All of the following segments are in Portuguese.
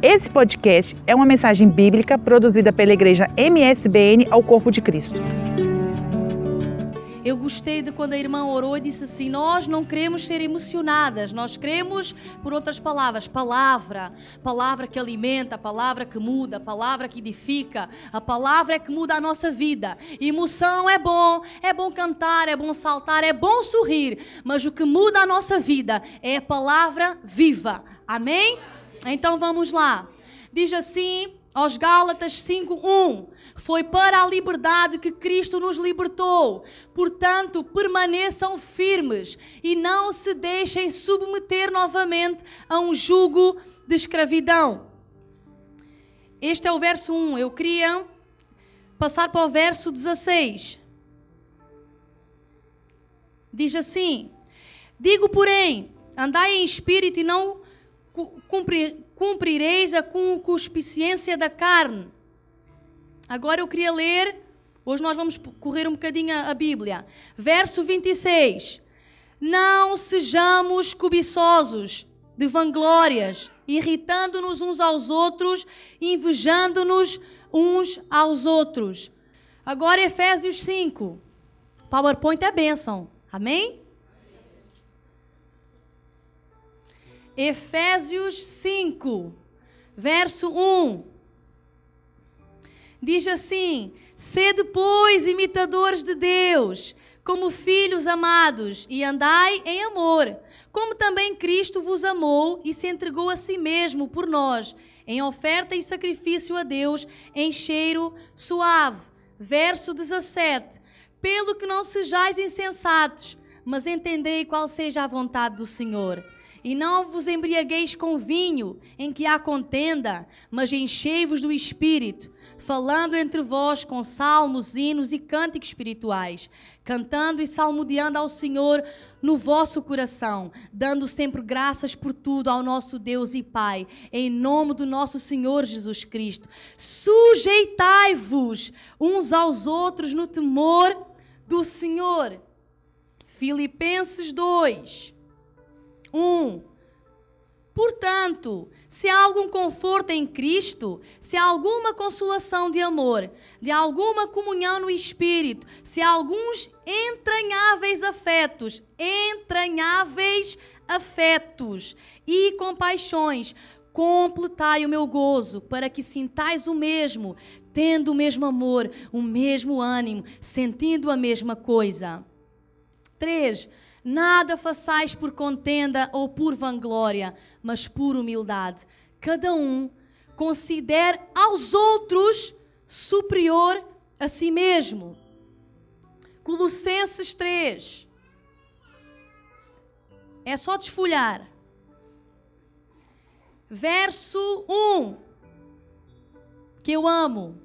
Esse podcast é uma mensagem bíblica produzida pela igreja MSBN ao Corpo de Cristo. Eu gostei de quando a irmã orou e disse assim: Nós não queremos ser emocionadas, nós queremos, por outras palavras, palavra. Palavra que alimenta, palavra que muda, palavra que edifica. A palavra é que muda a nossa vida. Emoção é bom, é bom cantar, é bom saltar, é bom sorrir, mas o que muda a nossa vida é a palavra viva. Amém? Então vamos lá. Diz assim aos Gálatas 5:1, foi para a liberdade que Cristo nos libertou. Portanto, permaneçam firmes e não se deixem submeter novamente a um jugo de escravidão. Este é o verso 1. Eu queria passar para o verso 16. Diz assim: Digo, porém, andai em espírito e não cumprireis a concupiscência da carne. Agora eu queria ler, hoje nós vamos correr um bocadinho a Bíblia. Verso 26. Não sejamos cobiçosos de vanglórias, irritando-nos uns aos outros, invejando-nos uns aos outros. Agora Efésios 5. PowerPoint é bênção. Amém? Efésios 5, verso 1. Diz assim: Sede, pois, imitadores de Deus, como filhos amados, e andai em amor, como também Cristo vos amou e se entregou a si mesmo por nós, em oferta e sacrifício a Deus, em cheiro suave. Verso 17: Pelo que não sejais insensatos, mas entendei qual seja a vontade do Senhor. E não vos embriagueis com vinho, em que há contenda, mas enchei-vos do Espírito, falando entre vós com salmos, hinos e cânticos espirituais, cantando e salmodiando ao Senhor no vosso coração, dando sempre graças por tudo ao nosso Deus e Pai, em nome do nosso Senhor Jesus Cristo. Sujeitai-vos uns aos outros no temor do Senhor. Filipenses 2 1. Portanto, se há algum conforto em Cristo, se há alguma consolação de amor, de alguma comunhão no Espírito, se há alguns entranháveis afetos, entranháveis afetos e compaixões, completai o meu gozo, para que sintais o mesmo, tendo o mesmo amor, o mesmo ânimo, sentindo a mesma coisa. 3 Nada façais por contenda ou por vanglória, mas por humildade. Cada um considere aos outros superior a si mesmo. Colossenses 3. É só desfolhar. Verso 1. Que eu amo.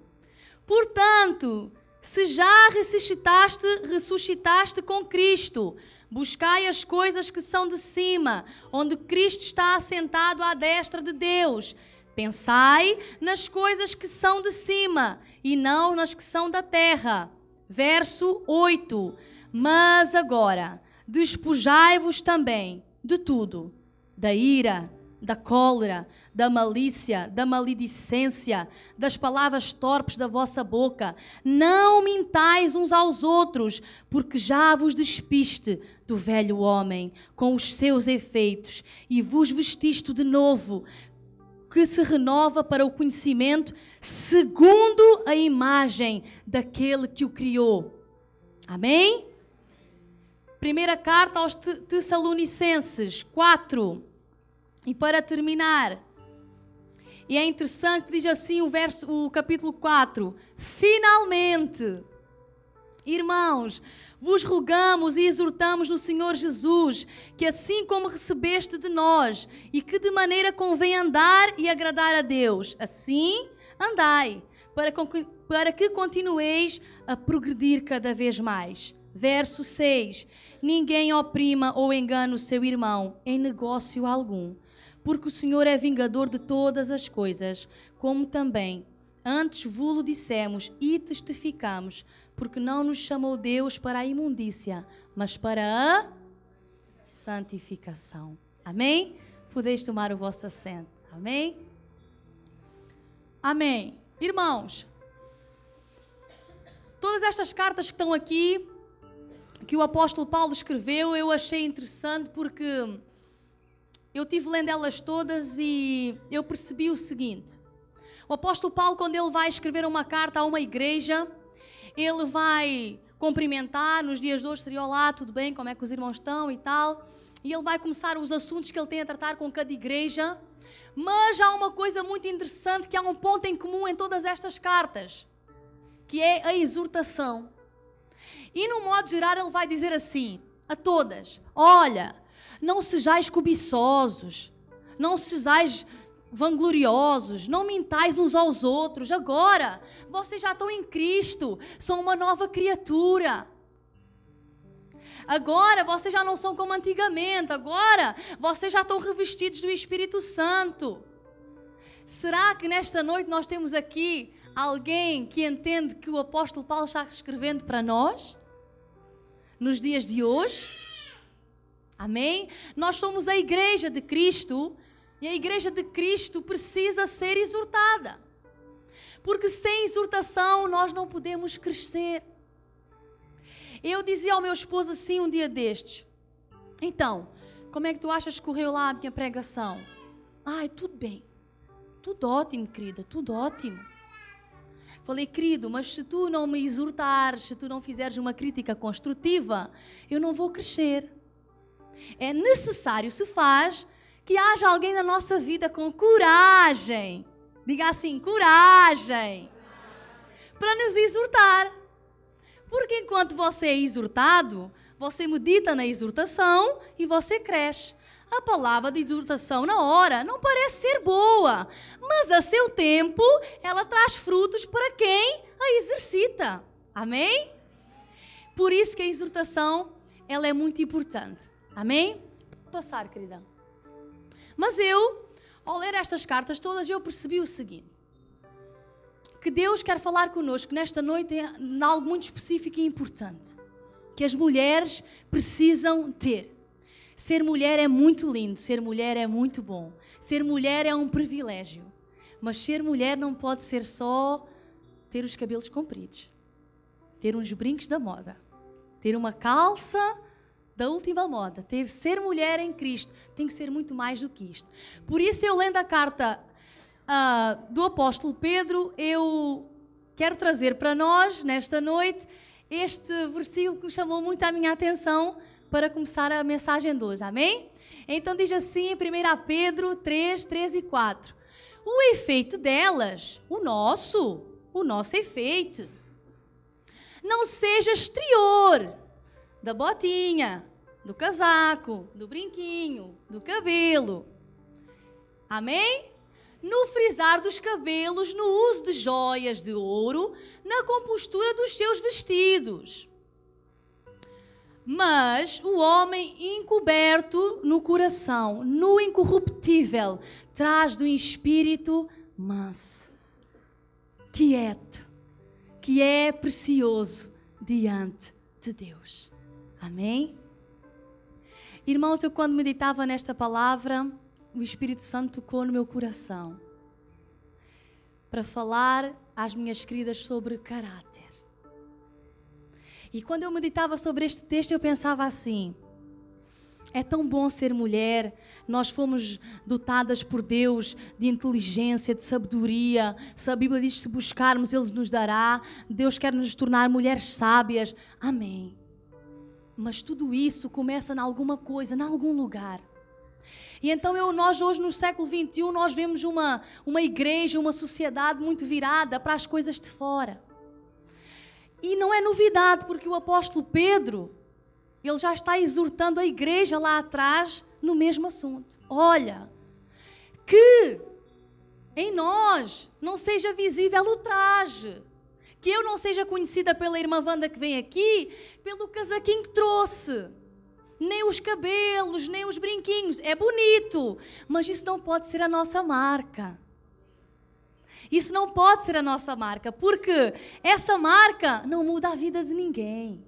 Portanto, se já ressuscitaste, ressuscitaste com Cristo, Buscai as coisas que são de cima, onde Cristo está assentado à destra de Deus. Pensai nas coisas que são de cima e não nas que são da terra. Verso 8. Mas agora, despojai-vos também de tudo: da ira, da cólera, da malícia, da maledicência, das palavras torpes da vossa boca. Não mintais uns aos outros, porque já vos despiste do velho homem com os seus efeitos e vos vestiste de novo, que se renova para o conhecimento segundo a imagem daquele que o criou. Amém? Primeira carta aos Tessalonicenses 4. E para terminar, e é interessante, diz assim o verso, o capítulo 4: Finalmente, irmãos, vos rogamos e exortamos no Senhor Jesus, que assim como recebeste de nós, e que de maneira convém andar e agradar a Deus, assim andai, para, para que continueis a progredir cada vez mais. Verso 6: Ninguém oprima ou engane o seu irmão em negócio algum porque o Senhor é vingador de todas as coisas, como também antes vulo dissemos e testificamos, porque não nos chamou Deus para a imundícia, mas para a santificação. Amém? Podeis tomar o vosso assento. Amém? Amém. Irmãos, todas estas cartas que estão aqui, que o apóstolo Paulo escreveu, eu achei interessante porque eu tive lendo elas todas e eu percebi o seguinte. O apóstolo Paulo, quando ele vai escrever uma carta a uma igreja, ele vai cumprimentar nos dias de hoje, olá, tudo bem, como é que os irmãos estão e tal. E ele vai começar os assuntos que ele tem a tratar com cada igreja. Mas há uma coisa muito interessante que há um ponto em comum em todas estas cartas que é a exortação. E no modo geral ele vai dizer assim a todas: Olha, não sejais cobiçosos, não sejais vangloriosos, não mintais uns aos outros. Agora, vocês já estão em Cristo, são uma nova criatura. Agora vocês já não são como antigamente, agora vocês já estão revestidos do Espírito Santo. Será que nesta noite nós temos aqui alguém que entende que o apóstolo Paulo está escrevendo para nós? Nos dias de hoje? Amém? Nós somos a igreja de Cristo e a igreja de Cristo precisa ser exortada. Porque sem exortação nós não podemos crescer. Eu dizia ao meu esposo assim um dia destes: Então, como é que tu achas que correu lá a minha pregação? Ai, tudo bem. Tudo ótimo, querida, tudo ótimo. Falei, querido, mas se tu não me exortares, se tu não fizeres uma crítica construtiva, eu não vou crescer. É necessário, se faz, que haja alguém na nossa vida com coragem. Diga assim, coragem. Para nos exortar. Porque enquanto você é exortado, você medita na exortação e você cresce. A palavra de exortação na hora não parece ser boa, mas a seu tempo ela traz frutos para quem a exercita. Amém? Por isso que a exortação ela é muito importante. Amém? Passar, querida. Mas eu, ao ler estas cartas todas, eu percebi o seguinte: que Deus quer falar conosco nesta noite em algo muito específico e importante que as mulheres precisam ter. Ser mulher é muito lindo, ser mulher é muito bom. Ser mulher é um privilégio. Mas ser mulher não pode ser só ter os cabelos compridos, ter uns brincos da moda, ter uma calça da última moda, ter ser mulher em Cristo tem que ser muito mais do que isto. Por isso eu lendo a carta uh, do apóstolo Pedro, eu quero trazer para nós nesta noite este versículo que chamou muito a minha atenção para começar a mensagem de hoje. Amém? Então diz assim em 1 Pedro 3, 3 e 4. O efeito delas, o nosso, o nosso efeito, não seja exterior da botinha, do casaco, do brinquinho, do cabelo. Amém? No frisar dos cabelos, no uso de joias de ouro, na compostura dos seus vestidos mas o homem encoberto no coração, no incorruptível, traz do espírito manso, quieto, que é precioso diante de Deus. Amém? Irmãos, eu quando meditava nesta palavra, o Espírito Santo tocou no meu coração para falar às minhas queridas sobre caráter. E quando eu meditava sobre este texto, eu pensava assim: é tão bom ser mulher. Nós fomos dotadas por Deus de inteligência, de sabedoria. Se a Bíblia diz que se buscarmos, Ele nos dará. Deus quer nos tornar mulheres sábias. Amém. Mas tudo isso começa em alguma coisa, em algum lugar. E então eu, nós hoje no século XXI, nós vemos uma, uma igreja, uma sociedade muito virada para as coisas de fora. E não é novidade, porque o apóstolo Pedro, ele já está exortando a igreja lá atrás no mesmo assunto. Olha, que em nós não seja visível o traje. Que eu não seja conhecida pela irmã Wanda que vem aqui, pelo casaquinho que trouxe. Nem os cabelos, nem os brinquinhos. É bonito, mas isso não pode ser a nossa marca. Isso não pode ser a nossa marca, porque essa marca não muda a vida de ninguém.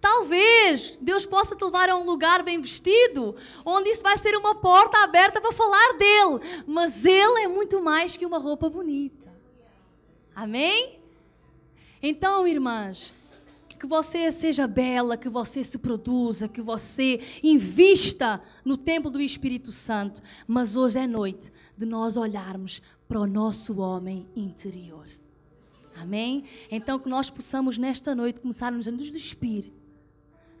Talvez Deus possa te levar a um lugar bem vestido, onde isso vai ser uma porta aberta para falar dele. Mas ele é muito mais que uma roupa bonita. Amém? Então, irmãs, que você seja bela, que você se produza, que você invista no templo do Espírito Santo. Mas hoje é noite de nós olharmos para o nosso homem interior. Amém? Então que nós possamos nesta noite começarmos a nos despir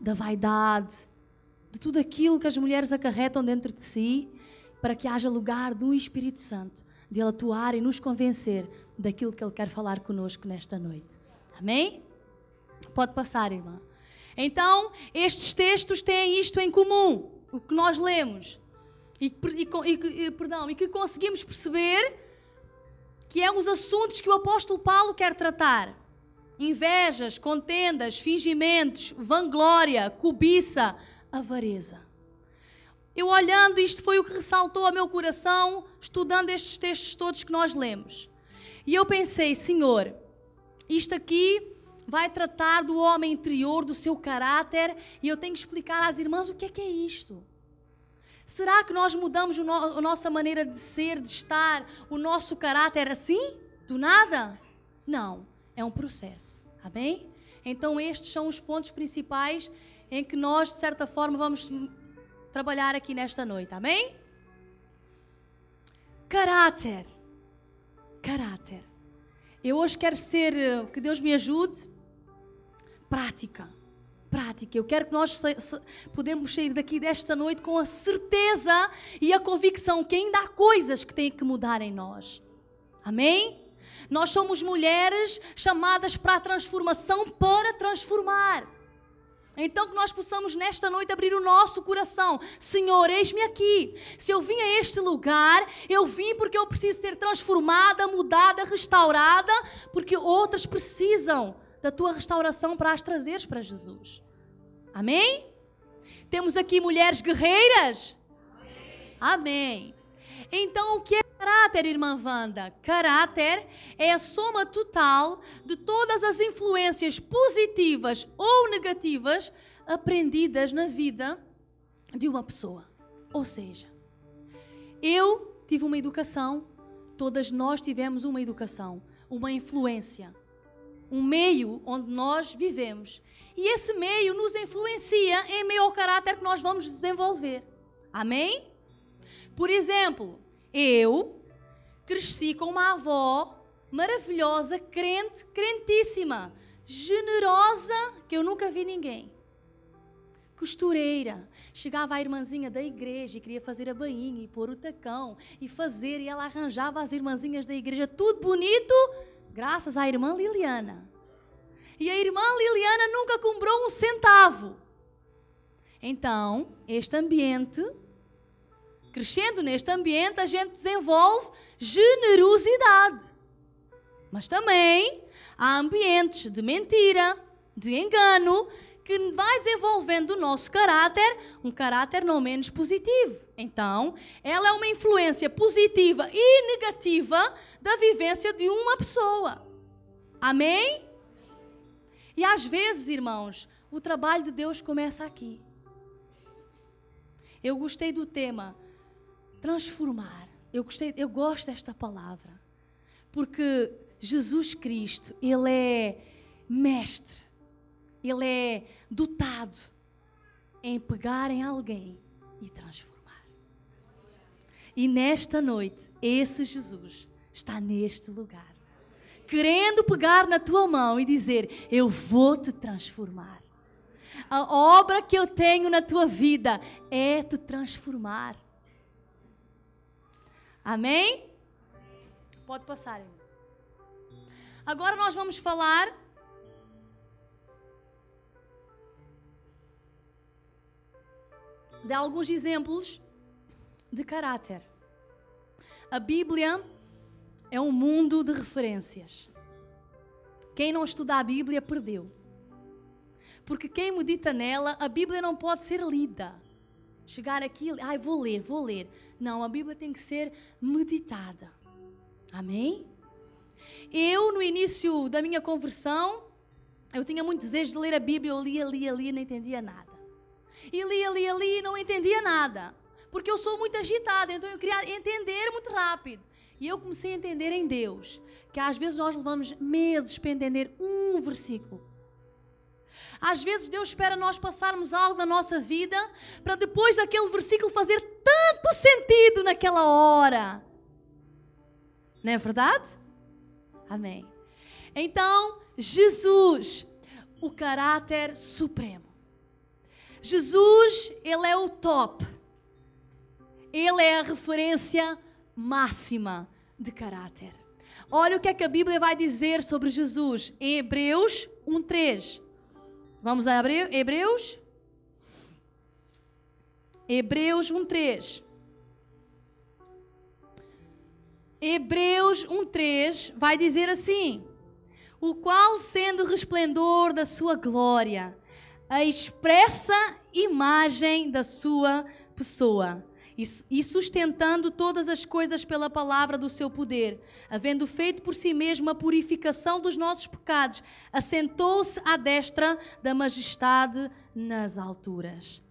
da vaidade, de tudo aquilo que as mulheres acarretam dentro de si, para que haja lugar do Espírito Santo, de ele atuar e nos convencer daquilo que ele quer falar conosco nesta noite. Amém? Pode passar, irmã. Então, estes textos têm isto em comum, o que nós lemos. E, e, e, perdão, e que conseguimos perceber que é os assuntos que o apóstolo Paulo quer tratar: invejas, contendas, fingimentos, vanglória, cobiça, avareza. Eu olhando, isto foi o que ressaltou ao meu coração, estudando estes textos todos que nós lemos. E eu pensei, Senhor, isto aqui vai tratar do homem interior, do seu caráter, e eu tenho que explicar às irmãs o que é que é isto. Será que nós mudamos no, a nossa maneira de ser, de estar, o nosso caráter assim? Do nada? Não, é um processo. Amém? Então, estes são os pontos principais em que nós, de certa forma, vamos trabalhar aqui nesta noite. Amém? Caráter. Caráter. Eu hoje quero ser, que Deus me ajude prática. Prática. Eu quero que nós podemos sair daqui desta noite com a certeza e a convicção que ainda há coisas que têm que mudar em nós. Amém? Nós somos mulheres chamadas para a transformação, para transformar. Então que nós possamos nesta noite abrir o nosso coração. Senhor, eis-me aqui. Se eu vim a este lugar, eu vim porque eu preciso ser transformada, mudada, restaurada, porque outras precisam da tua restauração para as trazeres para Jesus. Amém? Temos aqui mulheres guerreiras? Amém. Amém. Então, o que é caráter, irmã Wanda? Caráter é a soma total de todas as influências positivas ou negativas aprendidas na vida de uma pessoa. Ou seja, eu tive uma educação, todas nós tivemos uma educação, uma influência um meio onde nós vivemos. E esse meio nos influencia em meio ao caráter que nós vamos desenvolver. Amém? Por exemplo, eu cresci com uma avó maravilhosa, crente, crentíssima, generosa, que eu nunca vi ninguém. Costureira. Chegava a irmãzinha da igreja e queria fazer a bainha e pôr o tacão e fazer, e ela arranjava as irmãzinhas da igreja, tudo bonito graças à irmã Liliana. E a irmã Liliana nunca comprou um centavo. Então, este ambiente, crescendo neste ambiente, a gente desenvolve generosidade. Mas também há ambientes de mentira, de engano, que vai desenvolvendo o nosso caráter, um caráter não menos positivo. Então, ela é uma influência positiva e negativa da vivência de uma pessoa. Amém? E às vezes, irmãos, o trabalho de Deus começa aqui. Eu gostei do tema transformar. Eu gostei, eu gosto desta palavra. Porque Jesus Cristo, ele é mestre ele é dotado em pegar em alguém e transformar. E nesta noite, esse Jesus está neste lugar, querendo pegar na tua mão e dizer: Eu vou te transformar. A obra que eu tenho na tua vida é te transformar. Amém? Pode passar. Agora nós vamos falar de alguns exemplos de caráter. A Bíblia é um mundo de referências. Quem não estuda a Bíblia perdeu. Porque quem medita nela, a Bíblia não pode ser lida. Chegar aqui, ai, vou ler, vou ler. Não, a Bíblia tem que ser meditada. Amém? Eu, no início da minha conversão, Eu tinha muito desejo de ler a Bíblia, eu lia, lia, lia, não entendia nada. E lia, lia, lia não entendia nada. Porque eu sou muito agitada, então eu queria entender muito rápido. E eu comecei a entender em Deus que às vezes nós levamos meses para entender um versículo. Às vezes Deus espera nós passarmos algo na nossa vida para depois daquele versículo fazer tanto sentido naquela hora. Não é verdade? Amém. Então, Jesus, o caráter supremo. Jesus, ele é o top. Ele é a referência máxima de caráter. Olha o que é que a Bíblia vai dizer sobre Jesus em Hebreus 1:3. Vamos a Hebreus? Hebreus 1:3. Hebreus 1:3 vai dizer assim: O qual sendo resplendor da sua glória, a expressa imagem da sua pessoa, e sustentando todas as coisas pela palavra do seu poder, havendo feito por si mesmo a purificação dos nossos pecados, assentou-se à destra da majestade nas alturas.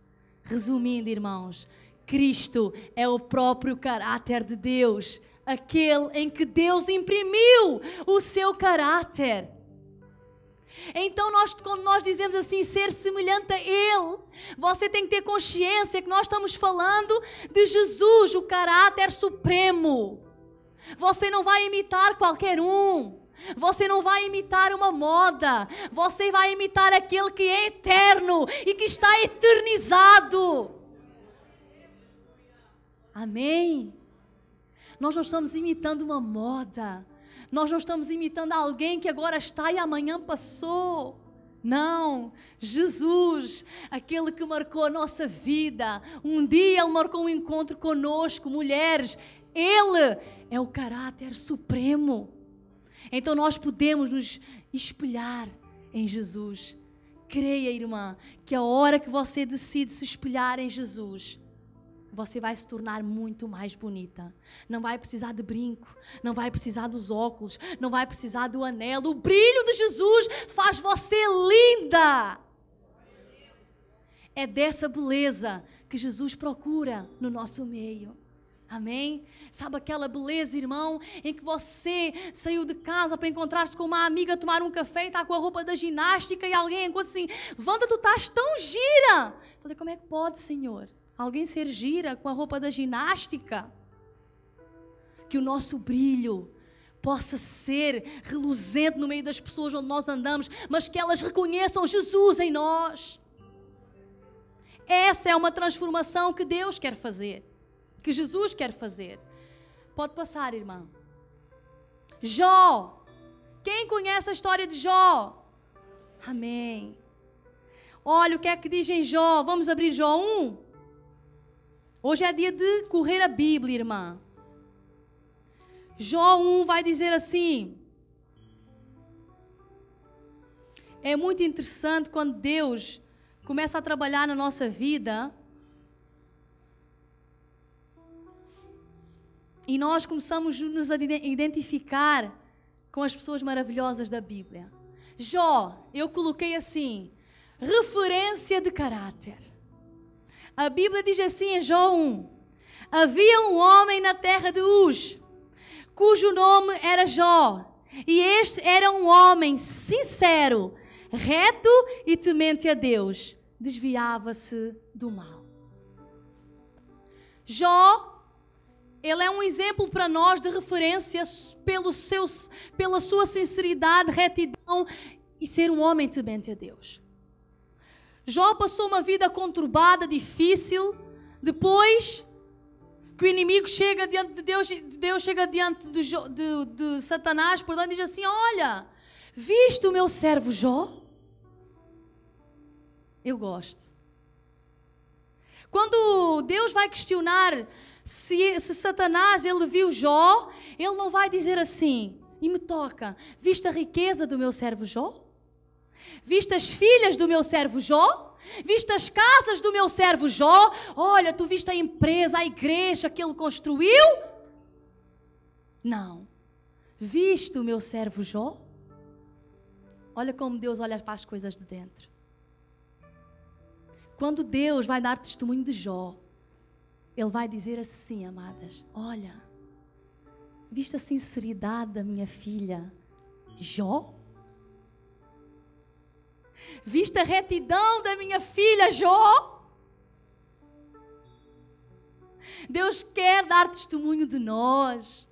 Resumindo, irmãos, Cristo é o próprio caráter de Deus, aquele em que Deus imprimiu o seu caráter. Então, nós, quando nós dizemos assim, ser semelhante a Ele, você tem que ter consciência que nós estamos falando de Jesus, o caráter supremo. Você não vai imitar qualquer um. Você não vai imitar uma moda. Você vai imitar aquele que é eterno e que está eternizado. Amém? Nós não estamos imitando uma moda. Nós não estamos imitando alguém que agora está e amanhã passou. Não, Jesus, aquele que marcou a nossa vida. Um dia Ele marcou um encontro conosco, mulheres. Ele é o caráter supremo. Então nós podemos nos espelhar em Jesus. Creia, irmã, que a hora que você decide se espelhar em Jesus, você vai se tornar muito mais bonita. Não vai precisar de brinco, não vai precisar dos óculos, não vai precisar do anel. O brilho de Jesus faz você linda. É dessa beleza que Jesus procura no nosso meio. Amém? Sabe aquela beleza, irmão, em que você saiu de casa para encontrar-se com uma amiga, tomar um café e está com a roupa da ginástica e alguém encontra assim: Wanda, tu estás tão gira. Falei: Como é que pode, Senhor? Alguém ser gira com a roupa da ginástica? Que o nosso brilho possa ser reluzente no meio das pessoas onde nós andamos, mas que elas reconheçam Jesus em nós. Essa é uma transformação que Deus quer fazer, que Jesus quer fazer. Pode passar, irmã. Jó. Quem conhece a história de Jó? Amém. Olha o que é que diz em Jó. Vamos abrir Jó 1. Hoje é dia de correr a Bíblia, irmã. Jó 1 vai dizer assim: É muito interessante quando Deus começa a trabalhar na nossa vida e nós começamos a nos identificar com as pessoas maravilhosas da Bíblia. Jó, eu coloquei assim: referência de caráter. A Bíblia diz assim em Jó 1: Havia um homem na terra de Uz, cujo nome era Jó, e este era um homem sincero, reto e temente a Deus, desviava-se do mal. Jó ele é um exemplo para nós de referência pelo seu, pela sua sinceridade, retidão e ser um homem temente a Deus. Jó passou uma vida conturbada, difícil. Depois que o inimigo chega diante de Deus, Deus chega diante de, de, de Satanás, portanto, diz assim: Olha, viste o meu servo Jó? Eu gosto. Quando Deus vai questionar se, se Satanás ele viu Jó, ele não vai dizer assim: E me toca, viste a riqueza do meu servo Jó? Viste as filhas do meu servo Jó? Viste as casas do meu servo Jó? Olha, tu viste a empresa, a igreja que ele construiu? Não. Viste o meu servo Jó? Olha como Deus olha para as coisas de dentro. Quando Deus vai dar testemunho de Jó, Ele vai dizer assim, amadas: Olha, viste a sinceridade da minha filha Jó? Viste a retidão da minha filha Jó? Deus quer dar testemunho de nós.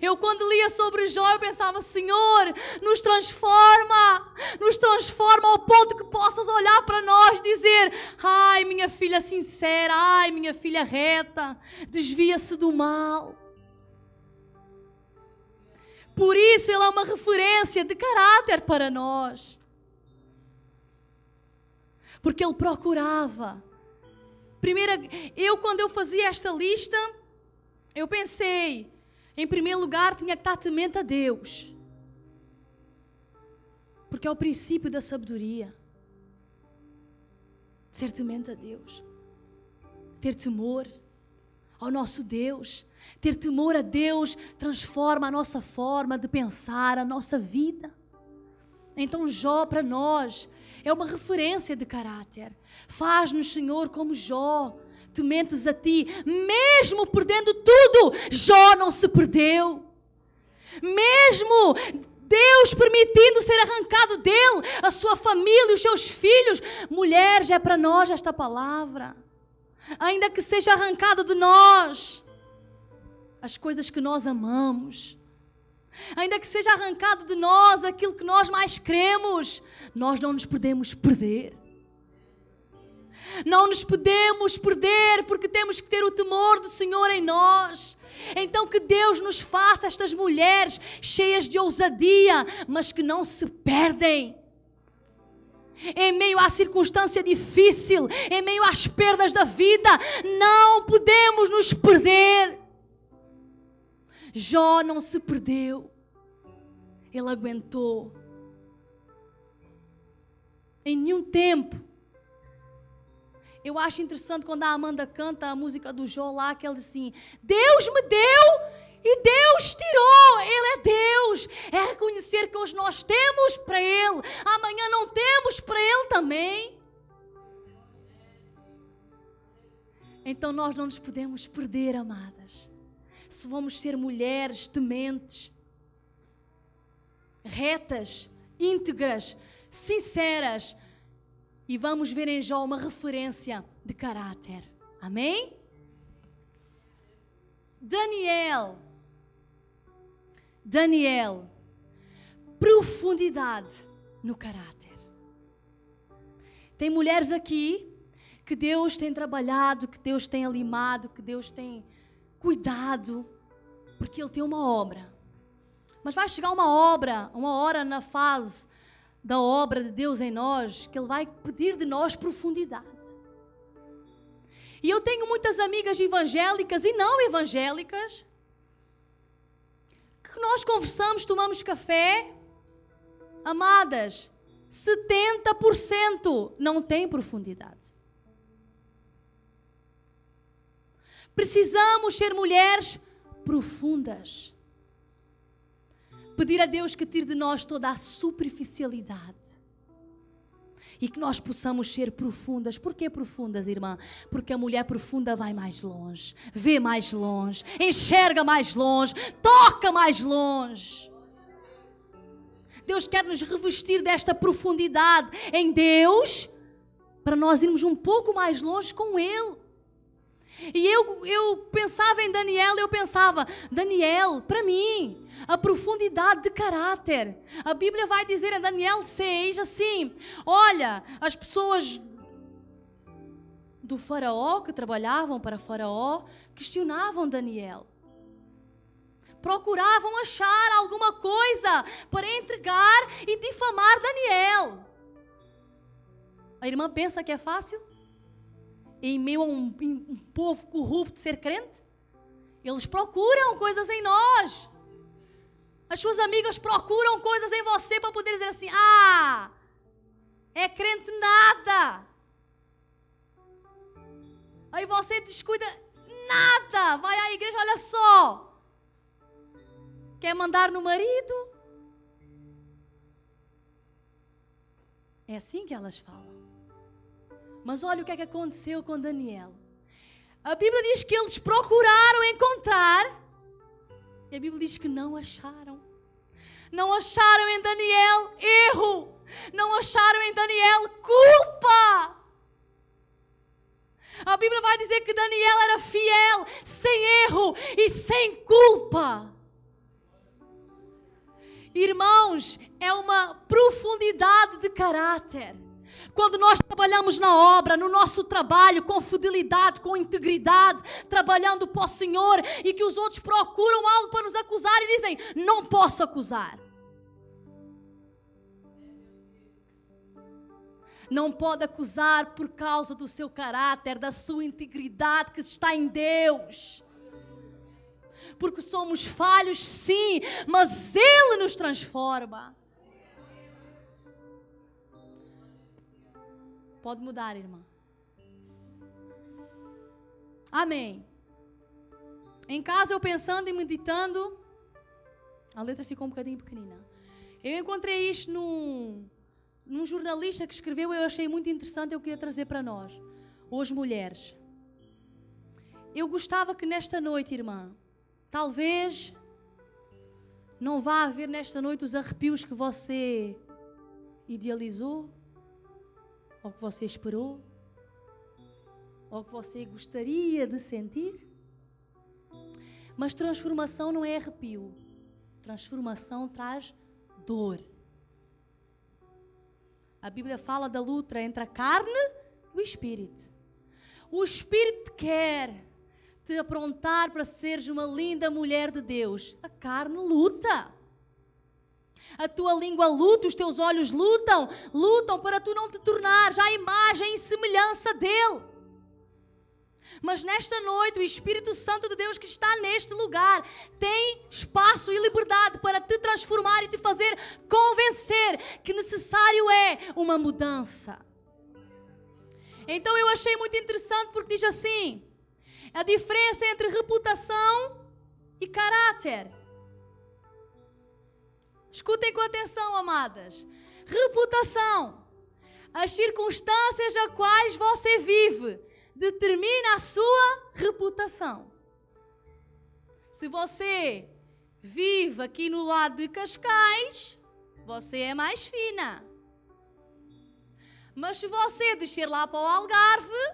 Eu, quando lia sobre Jó, eu pensava: Senhor, nos transforma, nos transforma ao ponto que possas olhar para nós e dizer: Ai, minha filha sincera, ai, minha filha reta, desvia-se do mal. Por isso, ele é uma referência de caráter para nós. Porque ele procurava. Primeira, eu, quando eu fazia esta lista, eu pensei, em primeiro lugar, tinha que estar temente a Deus. Porque é o princípio da sabedoria. Ser temente a Deus. Ter temor ao nosso Deus. Ter temor a Deus transforma a nossa forma de pensar, a nossa vida. Então, Jó para nós é uma referência de caráter. Faz-nos, Senhor, como Jó, tementes a ti, mesmo perdendo tudo, Jó não se perdeu. Mesmo Deus permitindo ser arrancado dele, a sua família, os seus filhos. Mulheres, é para nós esta palavra. Ainda que seja arrancado de nós as coisas que nós amamos, ainda que seja arrancado de nós aquilo que nós mais queremos, nós não nos podemos perder. Não nos podemos perder porque temos que ter o temor do Senhor em nós. Então que Deus nos faça estas mulheres cheias de ousadia, mas que não se perdem. Em meio à circunstância difícil, em meio às perdas da vida, não podemos nos perder. Jó não se perdeu, ele aguentou. Em nenhum tempo eu acho interessante quando a Amanda canta a música do Jó lá, que ela diz assim: Deus me deu e Deus tirou. Ele é Deus. É reconhecer que hoje nós temos para Ele, amanhã não temos para Ele também. Então nós não nos podemos perder, amadas. Se vamos ser mulheres tementes, retas, íntegras, sinceras, e vamos ver em Jó uma referência de caráter. Amém? Daniel. Daniel. Profundidade no caráter. Tem mulheres aqui que Deus tem trabalhado, que Deus tem alimado, que Deus tem cuidado, porque Ele tem uma obra. Mas vai chegar uma obra, uma hora na fase da obra de Deus em nós, que Ele vai pedir de nós profundidade. E eu tenho muitas amigas evangélicas e não evangélicas que nós conversamos, tomamos café. Amadas, 70% não tem profundidade. Precisamos ser mulheres profundas pedir a Deus que tire de nós toda a superficialidade e que nós possamos ser profundas. Por que profundas, irmã? Porque a mulher profunda vai mais longe, vê mais longe, enxerga mais longe, toca mais longe. Deus quer nos revestir desta profundidade em Deus para nós irmos um pouco mais longe com Ele. E eu, eu pensava em Daniel, eu pensava, Daniel, para mim, a profundidade de caráter. A Bíblia vai dizer em Daniel 6 assim: olha, as pessoas do Faraó que trabalhavam para Faraó questionavam Daniel. Procuravam achar alguma coisa para entregar e difamar Daniel. A irmã pensa que é fácil? Em meio a um, um povo corrupto ser crente? Eles procuram coisas em nós. As suas amigas procuram coisas em você para poder dizer assim: ah, é crente nada. Aí você descuida nada. Vai à igreja, olha só. Quer mandar no marido? É assim que elas falam. Mas olha o que é que aconteceu com Daniel. A Bíblia diz que eles procuraram encontrar, e a Bíblia diz que não acharam. Não acharam em Daniel erro. Não acharam em Daniel culpa. A Bíblia vai dizer que Daniel era fiel, sem erro e sem culpa. Irmãos, é uma profundidade de caráter. Quando nós trabalhamos na obra, no nosso trabalho, com fidelidade, com integridade, trabalhando para o Senhor, e que os outros procuram algo para nos acusar e dizem: Não posso acusar. Não pode acusar por causa do seu caráter, da sua integridade que está em Deus. Porque somos falhos, sim, mas Ele nos transforma. Pode mudar, irmã. Amém. Em casa, eu pensando e meditando, a letra ficou um bocadinho pequenina. Eu encontrei isto num, num jornalista que escreveu, eu achei muito interessante, eu queria trazer para nós, hoje mulheres. Eu gostava que nesta noite, irmã, talvez não vá haver nesta noite os arrepios que você idealizou, ou que você esperou, ou que você gostaria de sentir. Mas transformação não é arrepio. Transformação traz dor. A Bíblia fala da luta entre a carne e o espírito. O espírito quer te aprontar para seres uma linda mulher de Deus. A carne luta. A tua língua luta, os teus olhos lutam, lutam para tu não te tornares a imagem e semelhança dele. Mas nesta noite, o Espírito Santo de Deus que está neste lugar tem espaço e liberdade para te transformar e te fazer convencer que necessário é uma mudança. Então eu achei muito interessante porque diz assim: a diferença entre reputação e caráter. Escutem com atenção, amadas. Reputação. As circunstâncias a quais você vive determina a sua reputação. Se você vive aqui no lado de Cascais, você é mais fina. Mas se você descer lá para o Algarve,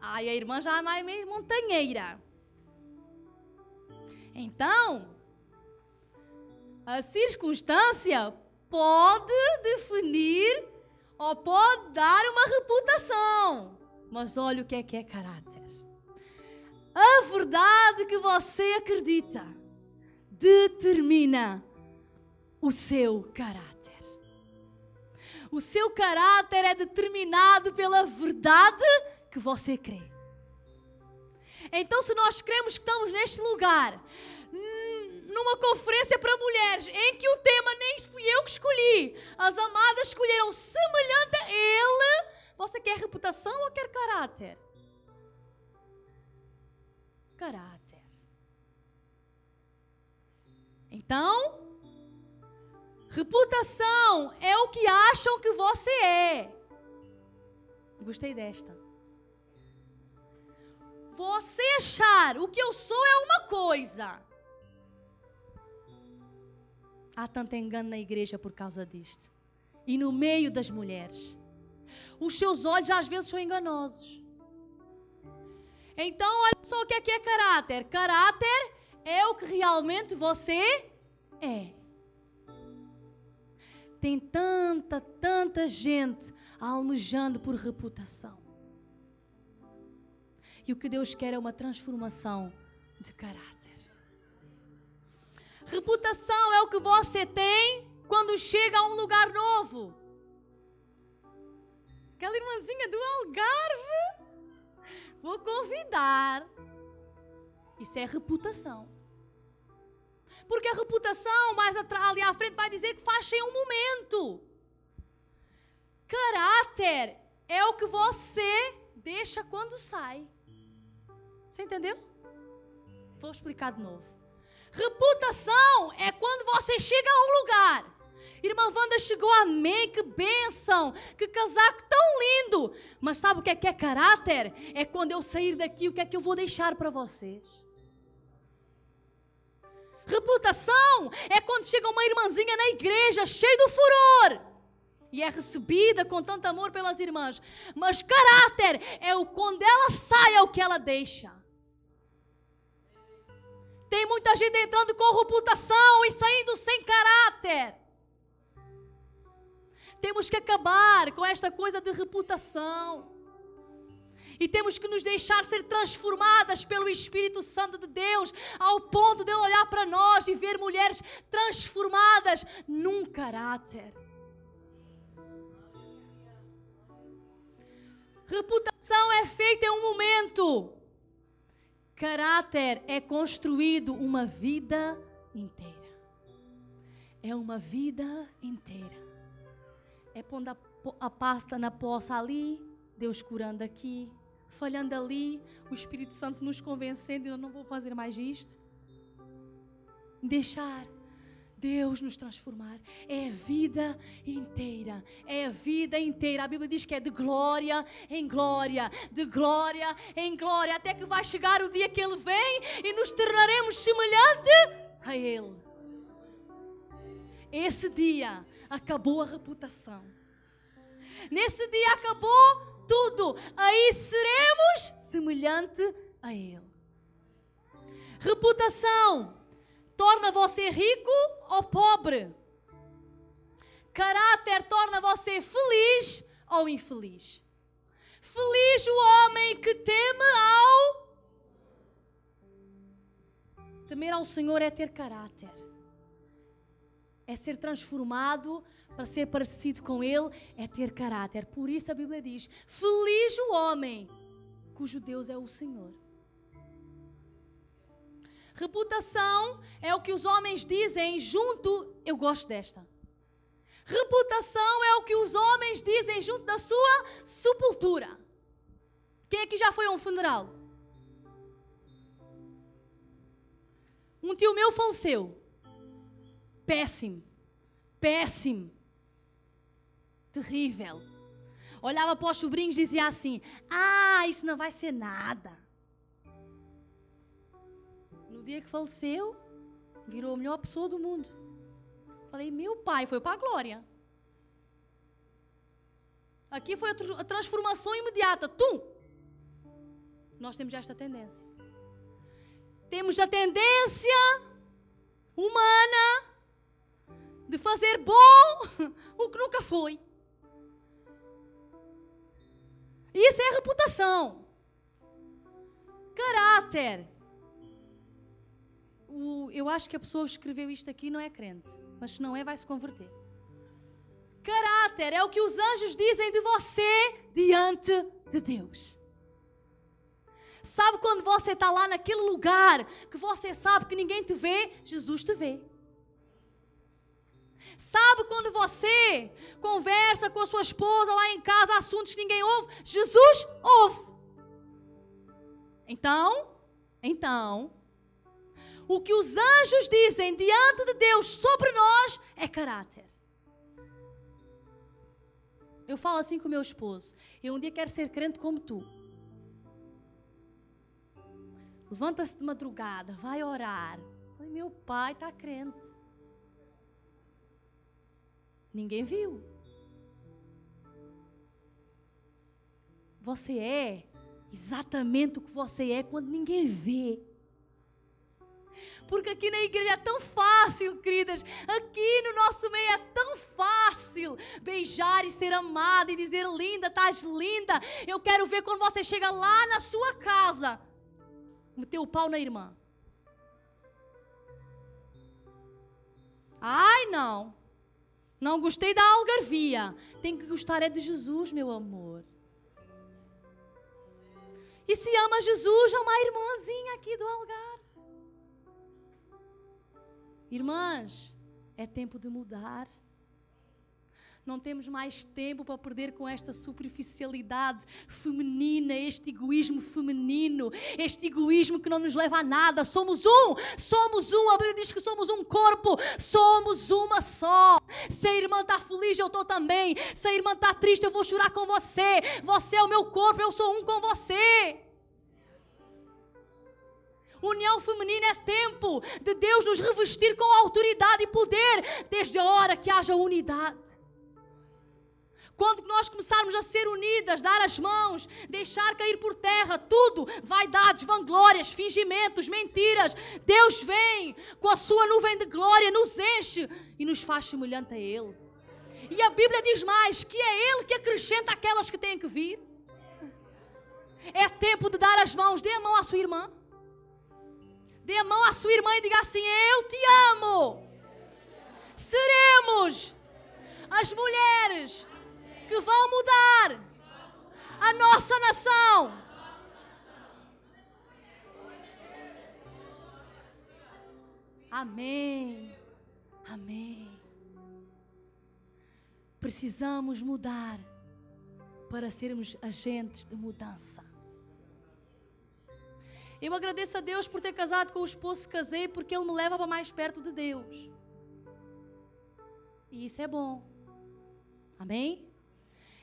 ai, a irmã já é mais montanheira. Então, a circunstância pode definir ou pode dar uma reputação. Mas olha o que é que é caráter. A verdade que você acredita determina o seu caráter. O seu caráter é determinado pela verdade que você crê. Então, se nós cremos que estamos neste lugar, numa conferência para mulheres, em que o tema nem fui eu que escolhi, as amadas escolheram semelhante a ele, você quer reputação ou quer caráter? Caráter. Então, reputação é o que acham que você é. Gostei desta. Você achar o que eu sou é uma coisa. Há tanto engano na igreja por causa disto. E no meio das mulheres. Os seus olhos às vezes são enganosos. Então, olha só o que é que é caráter. Caráter é o que realmente você é. Tem tanta, tanta gente almejando por reputação. E o que Deus quer é uma transformação de caráter. Reputação é o que você tem quando chega a um lugar novo. Aquela irmãzinha do Algarve. Vou convidar. Isso é reputação. Porque a reputação, mais ali à frente, vai dizer que faz em um momento. Caráter é o que você deixa quando sai. Você entendeu? Vou explicar de novo. Reputação é quando você chega a um lugar Irmã Wanda chegou, amém, que bênção, que casaco tão lindo. Mas sabe o que é que é caráter? É quando eu sair daqui, o que é que eu vou deixar para vocês? Reputação é quando chega uma irmãzinha na igreja, cheia do furor. E é recebida com tanto amor pelas irmãs. Mas caráter é o quando ela sai, é o que ela deixa. Tem muita gente entrando com reputação e saindo sem caráter. Temos que acabar com esta coisa de reputação. E temos que nos deixar ser transformadas pelo Espírito Santo de Deus, ao ponto de ele olhar para nós e ver mulheres transformadas num caráter. Reputação é feita em um momento. Caráter é construído uma vida inteira. É uma vida inteira. É pondo a, a pasta na poça ali, Deus curando aqui, falhando ali, o Espírito Santo nos convencendo, eu não vou fazer mais isto. Deixar Deus nos transformar. É a vida inteira. É a vida inteira. A Bíblia diz que é de glória em glória, de glória em glória, até que vai chegar o dia que Ele vem e nos tornaremos semelhante a Ele. Esse dia acabou a reputação. Nesse dia acabou tudo. Aí seremos semelhante a Ele. Reputação torna você rico ou pobre. Caráter torna você feliz ou infeliz. Feliz o homem que teme ao. Temer ao Senhor é ter caráter, é ser transformado para ser parecido com Ele, é ter caráter. Por isso a Bíblia diz: Feliz o homem cujo Deus é o Senhor. Reputação é o que os homens dizem junto. Eu gosto desta. Reputação é o que os homens dizem junto da sua sepultura. Quem aqui já foi a um funeral? Um tio meu faleceu. Péssimo. Péssimo. Terrível. Olhava para os sobrinhos e dizia assim: Ah, isso não vai ser nada dia que faleceu, virou a melhor pessoa do mundo. Falei, meu pai foi para a glória. Aqui foi a transformação imediata. Tum! Nós temos esta tendência. Temos a tendência humana de fazer bom o que nunca foi. Isso é reputação. Caráter o, eu acho que a pessoa que escreveu isto aqui não é crente, mas se não é, vai se converter. Caráter é o que os anjos dizem de você diante de Deus. Sabe quando você está lá naquele lugar que você sabe que ninguém te vê? Jesus te vê. Sabe quando você conversa com a sua esposa lá em casa, assuntos que ninguém ouve? Jesus ouve. Então, então, o que os anjos dizem diante de Deus sobre nós é caráter. Eu falo assim com meu esposo. Eu um dia quero ser crente como tu. Levanta-se de madrugada, vai orar. Falei, meu pai está crente. Ninguém viu. Você é exatamente o que você é quando ninguém vê. Porque aqui na igreja é tão fácil, queridas. Aqui no nosso meio é tão fácil beijar e ser amada e dizer linda, estás linda. Eu quero ver quando você chega lá na sua casa, meter o pau na irmã. Ai, não. Não gostei da algarvia. Tem que gostar é de Jesus, meu amor. E se ama Jesus, é uma irmãzinha aqui do Algarve. Irmãs, é tempo de mudar. Não temos mais tempo para perder com esta superficialidade feminina, este egoísmo feminino, este egoísmo que não nos leva a nada. Somos um, somos um. A Bíblia diz que somos um corpo, somos uma só. Se a irmã está feliz, eu estou também. Se a irmã está triste, eu vou chorar com você. Você é o meu corpo, eu sou um com você. União feminina é tempo de Deus nos revestir com autoridade e poder, desde a hora que haja unidade. Quando nós começarmos a ser unidas, dar as mãos, deixar cair por terra tudo, vaidades, vanglórias, fingimentos, mentiras, Deus vem com a sua nuvem de glória, nos enche e nos faz semelhante a Ele. E a Bíblia diz mais: que é Ele que acrescenta aquelas que têm que vir. É tempo de dar as mãos, dê a mão à sua irmã. Dê a mão à sua irmã e diga assim: Eu te amo. Seremos as mulheres que vão mudar a nossa nação. Amém. Amém. Precisamos mudar para sermos agentes de mudança. Eu agradeço a Deus por ter casado com o esposo que casei, porque ele me leva para mais perto de Deus. E isso é bom. Amém?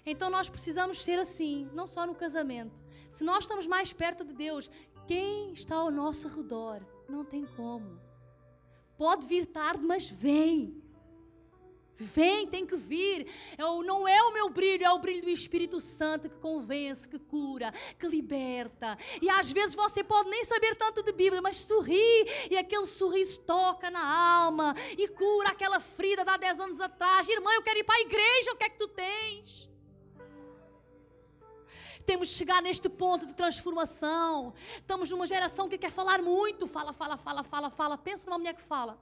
Então nós precisamos ser assim, não só no casamento. Se nós estamos mais perto de Deus, quem está ao nosso redor? Não tem como. Pode vir tarde, mas vem. Vem, tem que vir. Eu, não é o meu brilho, é o brilho do Espírito Santo que convence, que cura, que liberta. E às vezes você pode nem saber tanto de Bíblia, mas sorri e aquele sorriso toca na alma e cura aquela ferida de há 10 anos atrás. Irmã, eu quero ir para a igreja, o que é que tu tens? Temos que chegar neste ponto de transformação. Estamos numa geração que quer falar muito. Fala, fala, fala, fala, fala. Pensa numa mulher que fala.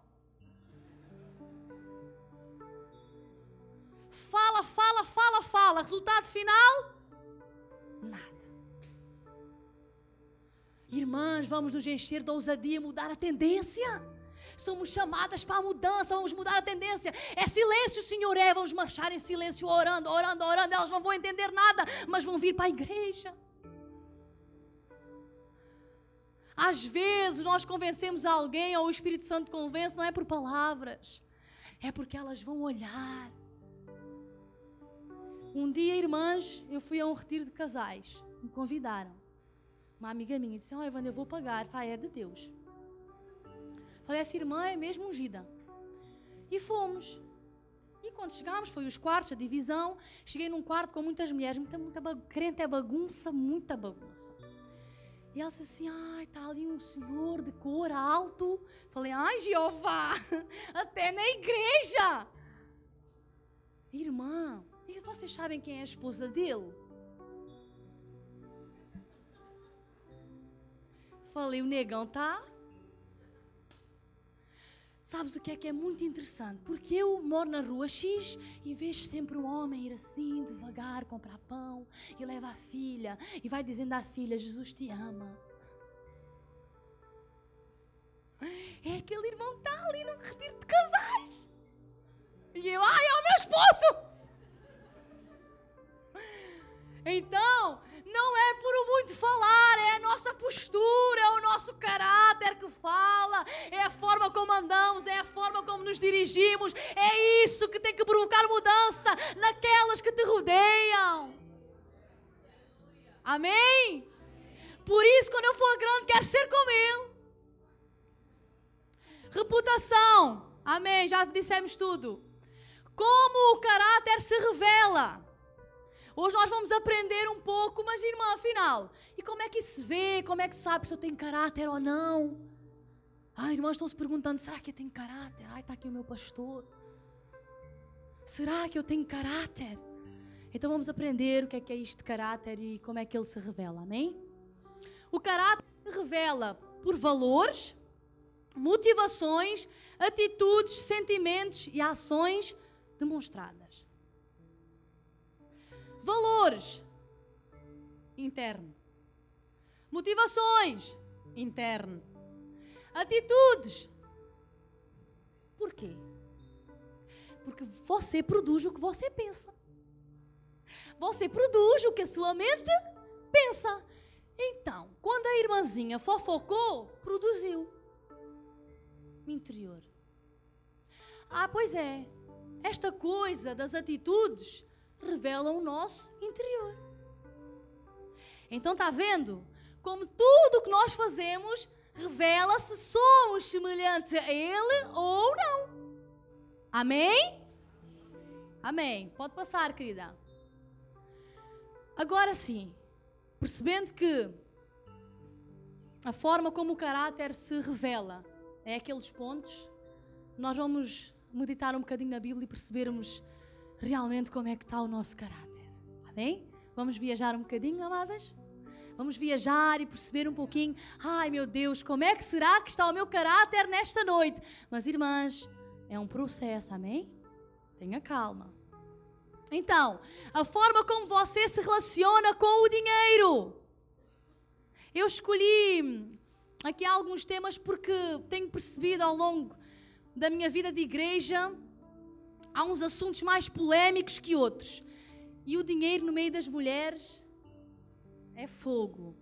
Fala, fala, fala, fala. Resultado final? Nada. Irmãs, vamos nos encher de ousadia, mudar a tendência. Somos chamadas para a mudança, vamos mudar a tendência. É silêncio, Senhor, é. Vamos marchar em silêncio, orando, orando, orando. Elas não vão entender nada, mas vão vir para a igreja. Às vezes nós convencemos alguém, ou o Espírito Santo convence, não é por palavras, é porque elas vão olhar. Um dia, irmãs, eu fui a um retiro de casais, me convidaram. Uma amiga minha disse: oh, Evandro, eu vou pagar. Falei, é de Deus. Falei, essa irmã é mesmo ungida. E fomos. E quando chegámos, foi os quartos, a divisão. Cheguei num quarto com muitas mulheres, muita, muita crente é bagunça, muita bagunça. E ela disse assim: ai, está ali um senhor de cor alto. Falei: ai, Jeová, até na igreja. Irmã, e vocês sabem quem é a esposa dele? Falei: o negão tá Sabes o que é que é muito interessante? Porque eu moro na rua X e vejo sempre um homem ir assim, devagar, comprar pão e leva a filha e vai dizendo à filha: Jesus te ama. É aquele irmão que está ali no retiro de casais. E eu, ai, é o meu esposo! Então, não é por muito falar, é a nossa postura, é o nosso caráter que fala, é a forma como andamos, é a forma como nos dirigimos, é isso que tem que provocar mudança naquelas que te rodeiam. Amém? Por isso, quando eu for grande, quero ser como Ele. Reputação. Amém. Já dissemos tudo. Como o caráter se revela. Hoje nós vamos aprender um pouco, mas irmã, afinal, e como é que se vê? Como é que sabe se eu tenho caráter ou não? Ah, irmãos estão se perguntando: será que eu tenho caráter? Ai, está aqui o meu pastor. Será que eu tenho caráter? Então vamos aprender o que é que é isto de caráter e como é que ele se revela, amém? O caráter se revela por valores, motivações, atitudes, sentimentos e ações demonstradas. Valores interno. Motivações interno. Atitudes. Porquê? Porque que você produz o que você pensa. Você produz o que a sua mente pensa. Então, quando a irmãzinha fofocou, produziu. Interior. Ah, pois é. Esta coisa das atitudes revela o nosso interior. Então está vendo? Como tudo o que nós fazemos revela se somos semelhantes a Ele ou não. Amém? Amém. Pode passar, querida. Agora sim, percebendo que a forma como o caráter se revela é aqueles pontos, nós vamos meditar um bocadinho na Bíblia e percebermos realmente como é que está o nosso caráter. Amém? Vamos viajar um bocadinho, amadas? Vamos viajar e perceber um pouquinho. Ai meu Deus, como é que será que está o meu caráter nesta noite? Mas irmãs, é um processo, amém? Tenha calma. Então, a forma como você se relaciona com o dinheiro. Eu escolhi aqui alguns temas porque tenho percebido ao longo da minha vida de igreja há uns assuntos mais polémicos que outros. E o dinheiro no meio das mulheres é fogo.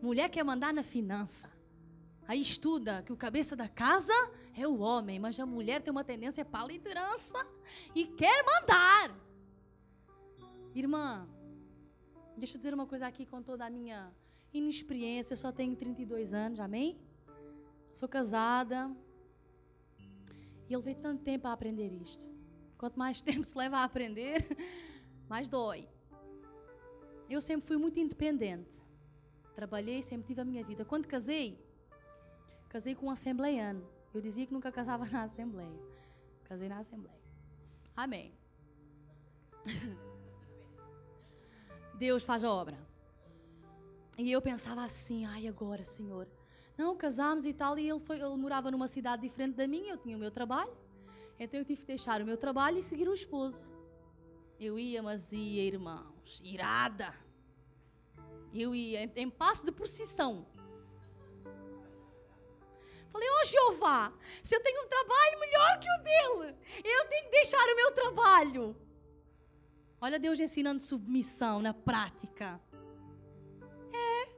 Mulher quer mandar na finança. Aí estuda que o cabeça da casa é o homem, mas a mulher tem uma tendência para a liderança e quer mandar. Irmã, deixa eu dizer uma coisa aqui com toda a minha inexperiência. Eu só tenho 32 anos, amém? Sou casada. E eu levei tanto tempo a aprender isto. Quanto mais tempo se leva a aprender, mais dói. Eu sempre fui muito independente. Trabalhei, sempre tive a minha vida. Quando casei, casei com um assembleiano. Eu dizia que nunca casava na assembleia. Casei na assembleia. Amém. Deus faz a obra. E eu pensava assim, ai agora, Senhor. Não, casámos e tal, e ele, foi, ele morava numa cidade diferente da minha, eu tinha o meu trabalho. Então eu tive que deixar o meu trabalho e seguir o esposo. Eu ia, mas ia, irmãos, irada. Eu ia em, em passo de procissão. Falei, ô oh, Jeová, se eu tenho um trabalho melhor que o dele, eu tenho que deixar o meu trabalho. Olha Deus ensinando submissão na prática. É.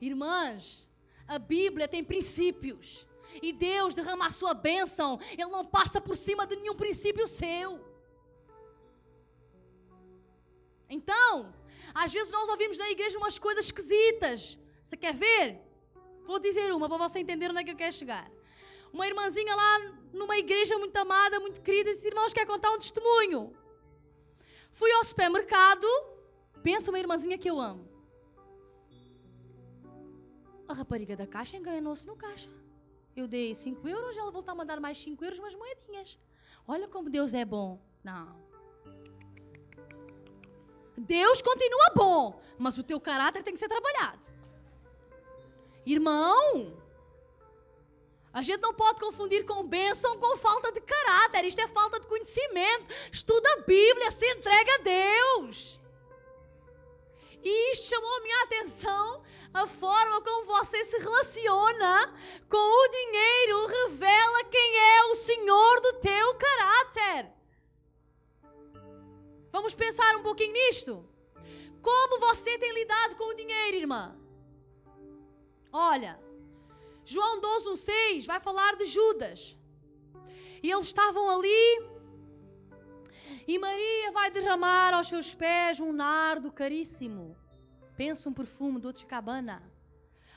Irmãs, a Bíblia tem princípios. E Deus derrama a sua bênção. Ele não passa por cima de nenhum princípio seu. Então, às vezes nós ouvimos na igreja umas coisas esquisitas. Você quer ver? Vou dizer uma para você entender onde é que eu quero chegar. Uma irmãzinha lá numa igreja muito amada, muito querida, disse: Irmãos, quer contar um testemunho? Fui ao supermercado. Pensa uma irmãzinha que eu amo. A rapariga da caixa enganou-se no caixa. Eu dei 5 euros, ela voltou a mandar mais 5 euros, mas moedinhas. Olha como Deus é bom. Não. Deus continua bom, mas o teu caráter tem que ser trabalhado. Irmão, a gente não pode confundir com bênção com falta de caráter. Isto é falta de conhecimento. Estuda a Bíblia, se entrega a Deus. E chamou minha atenção a forma como você se relaciona com o dinheiro revela quem é o Senhor do teu caráter. Vamos pensar um pouquinho nisto? Como você tem lidado com o dinheiro, irmã? Olha, João 12, 6 vai falar de Judas. E eles estavam ali. E Maria vai derramar aos seus pés um nardo caríssimo. Pensa um perfume do de cabana.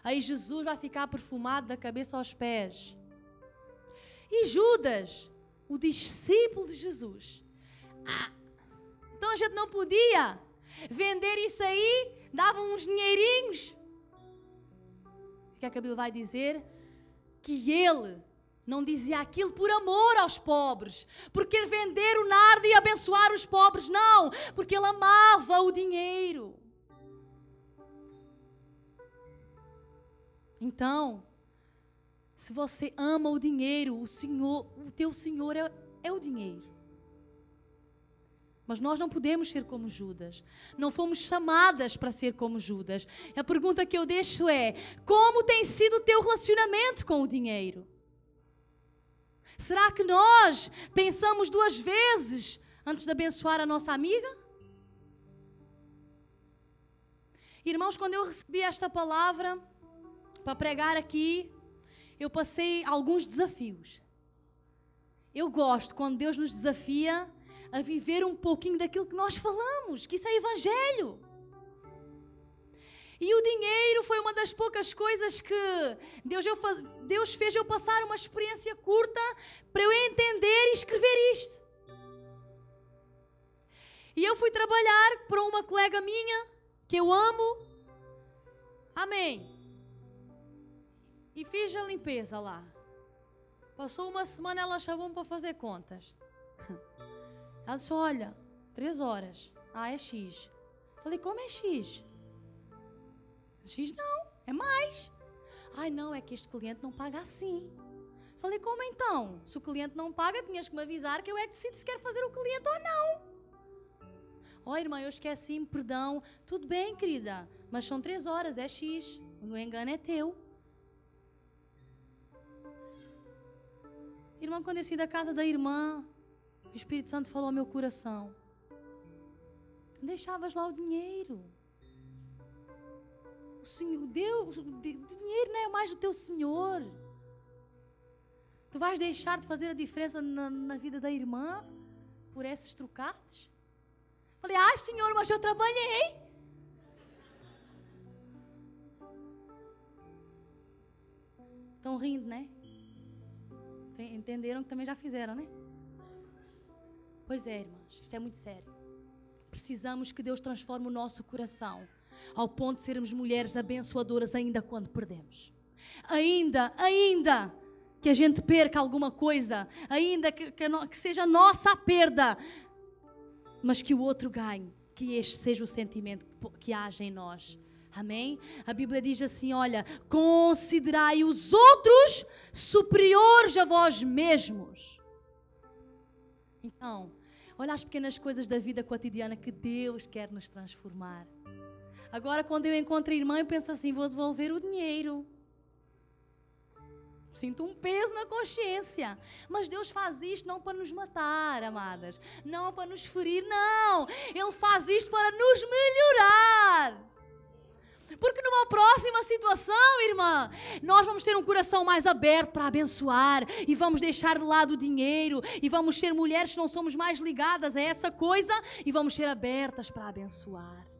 Aí Jesus vai ficar perfumado da cabeça aos pés. E Judas, o discípulo de Jesus. Ah, então a gente não podia vender isso aí, dava uns dinheirinhos. O que é que a Bíblia vai dizer? Que ele não dizia aquilo por amor aos pobres, por querer vender o nardo e abençoar os pobres, não, porque ele amava o dinheiro. Então, se você ama o dinheiro, o Senhor, o teu Senhor é, é o dinheiro. Mas nós não podemos ser como Judas. Não fomos chamadas para ser como Judas. A pergunta que eu deixo é: como tem sido o teu relacionamento com o dinheiro? Será que nós pensamos duas vezes antes de abençoar a nossa amiga? Irmãos, quando eu recebi esta palavra para pregar aqui, eu passei alguns desafios. Eu gosto quando Deus nos desafia a viver um pouquinho daquilo que nós falamos, que isso é evangelho. E o dinheiro foi uma das poucas coisas que Deus, eu, Deus fez eu passar uma experiência curta para eu entender e escrever isto. E eu fui trabalhar para uma colega minha, que eu amo. Amém. E fiz a limpeza lá. Passou uma semana, ela chamou-me para fazer contas. Ela disse: Olha, três horas. Ah, é X. Falei: Como é X? X não, é mais. Ai, não, é que este cliente não paga assim. Falei: Como então? Se o cliente não paga, tinhas que me avisar que eu é que decido se quer fazer o cliente ou não. Oh, irmã, eu esqueci-me, perdão. Tudo bem, querida, mas são três horas, é X. O engano é teu. Irmã, quando eu saí da casa da irmã, o Espírito Santo falou ao meu coração: Deixavas lá o dinheiro. Senhor, Deus, o dinheiro não é mais o teu Senhor. Tu vais deixar de fazer a diferença na, na vida da irmã por esses trocados? Falei, ai Senhor, mas eu trabalhei. Estão rindo, né? Entenderam que também já fizeram, né? Pois é, irmãos, isto é muito sério. Precisamos que Deus transforme o nosso coração ao ponto de sermos mulheres abençoadoras ainda quando perdemos. Ainda, ainda que a gente perca alguma coisa, ainda que, que, que seja nossa a perda, mas que o outro ganhe, que este seja o sentimento que, que haja em nós. Amém? A Bíblia diz assim: olha, considerai os outros superiores a vós mesmos. Então, olha as pequenas coisas da vida cotidiana que Deus quer nos transformar. Agora, quando eu encontro a irmã, eu penso assim: vou devolver o dinheiro. Sinto um peso na consciência. Mas Deus faz isto não para nos matar, amadas. Não para nos ferir, não. Ele faz isto para nos melhorar. Porque numa próxima situação, irmã, nós vamos ter um coração mais aberto para abençoar e vamos deixar de lado o dinheiro e vamos ser mulheres que não somos mais ligadas a essa coisa e vamos ser abertas para abençoar.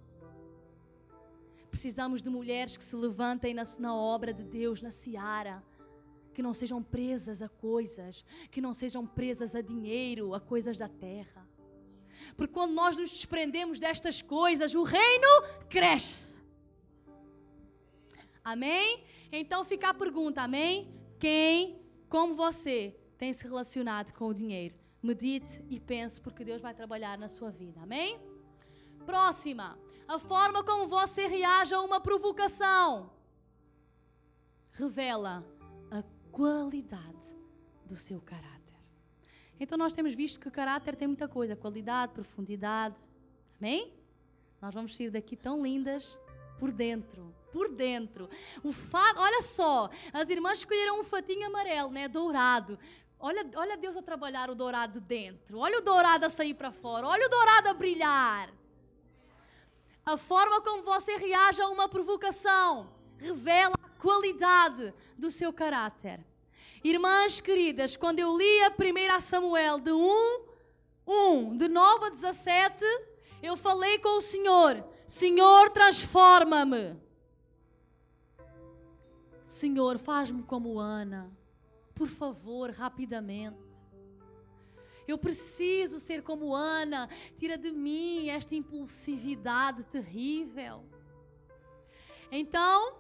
Precisamos de mulheres que se levantem na, na obra de Deus, na seara que não sejam presas a coisas, que não sejam presas a dinheiro, a coisas da terra. Porque quando nós nos desprendemos destas coisas, o reino cresce. Amém? Então fica a pergunta, amém? Quem, como você, tem se relacionado com o dinheiro? Medite e pense, porque Deus vai trabalhar na sua vida, amém? Próxima, a forma como você reage a uma provocação revela a qualidade do seu caráter. Então nós temos visto que o caráter tem muita coisa, qualidade, profundidade. Amém? Nós vamos sair daqui tão lindas por dentro por dentro. O fato, olha só, as irmãs escolheram um fatinho amarelo, né, dourado. Olha, olha Deus a trabalhar o dourado dentro. Olha o dourado a sair para fora. Olha o dourado a brilhar. A forma como você reage a uma provocação revela a qualidade do seu caráter. Irmãs queridas, quando eu li a 1 Samuel de 1, 1, de 9 a 17, eu falei com o Senhor: Senhor, transforma-me. Senhor, faz-me como Ana, por favor, rapidamente. Eu preciso ser como Ana, tira de mim esta impulsividade terrível. Então,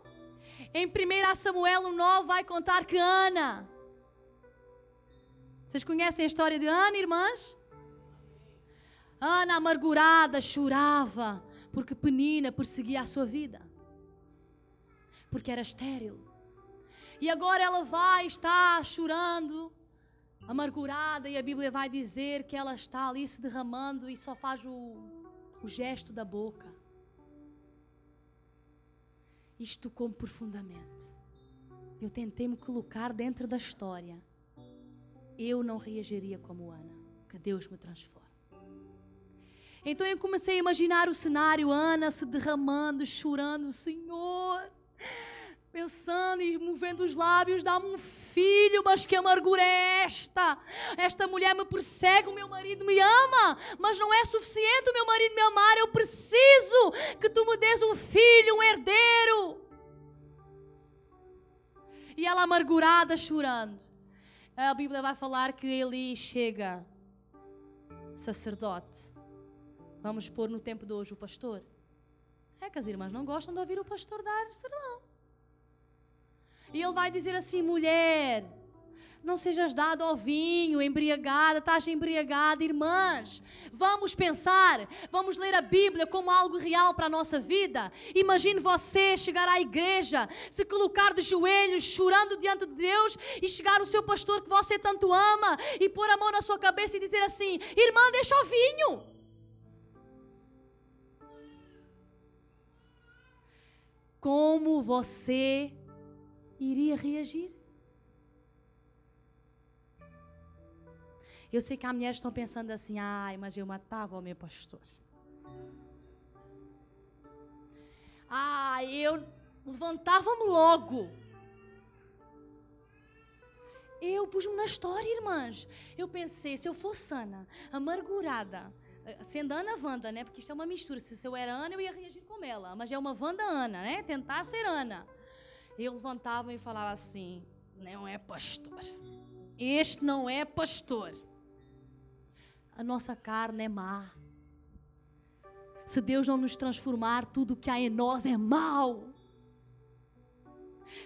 em 1 Samuel 9 vai contar que Ana. Vocês conhecem a história de Ana, irmãs? Ana, amargurada, chorava porque Penina perseguia a sua vida, porque era estéril. E agora ela vai, está chorando, amargurada, e a Bíblia vai dizer que ela está ali se derramando e só faz o, o gesto da boca. Isto tocou-me profundamente. Eu tentei me colocar dentro da história. eu não reagiria como Ana. Que Deus me transforme. Então eu comecei a imaginar o cenário, Ana se derramando, chorando, Senhor, pensando e movendo os lábios, dá-me um filho, mas que amargura é esta? Esta mulher me persegue, o meu marido me ama, mas não é suficiente o meu marido me amar, eu preciso que tu me des um filho, um herdeiro. E ela amargurada, chorando. A Bíblia vai falar que ele chega, sacerdote. Vamos pôr no tempo de hoje o pastor. É que as irmãs não gostam de ouvir o pastor dar sermão. E ele vai dizer assim: mulher, não sejas dado ao vinho, embriagada, estás embriagada, irmãs. Vamos pensar, vamos ler a Bíblia como algo real para a nossa vida. Imagine você chegar à igreja, se colocar de joelhos, chorando diante de Deus e chegar o seu pastor que você tanto ama e pôr a mão na sua cabeça e dizer assim: irmã, deixa o vinho. Como você iria reagir? Eu sei que as mulheres estão pensando assim: ai, mas eu matava o meu pastor. Ah, eu levantava-me logo. Eu pus-me na história, irmãs. Eu pensei, se eu fosse Ana, amargurada, sendo Ana Wanda, né? Porque isto é uma mistura. Se eu era Ana, eu ia reagir como ela. Mas é uma Wanda Ana, né? Tentar ser Ana. Eu levantava e falava assim: não é pastor. Este não é pastor a nossa carne é má. Se Deus não nos transformar, tudo que há em nós é mal.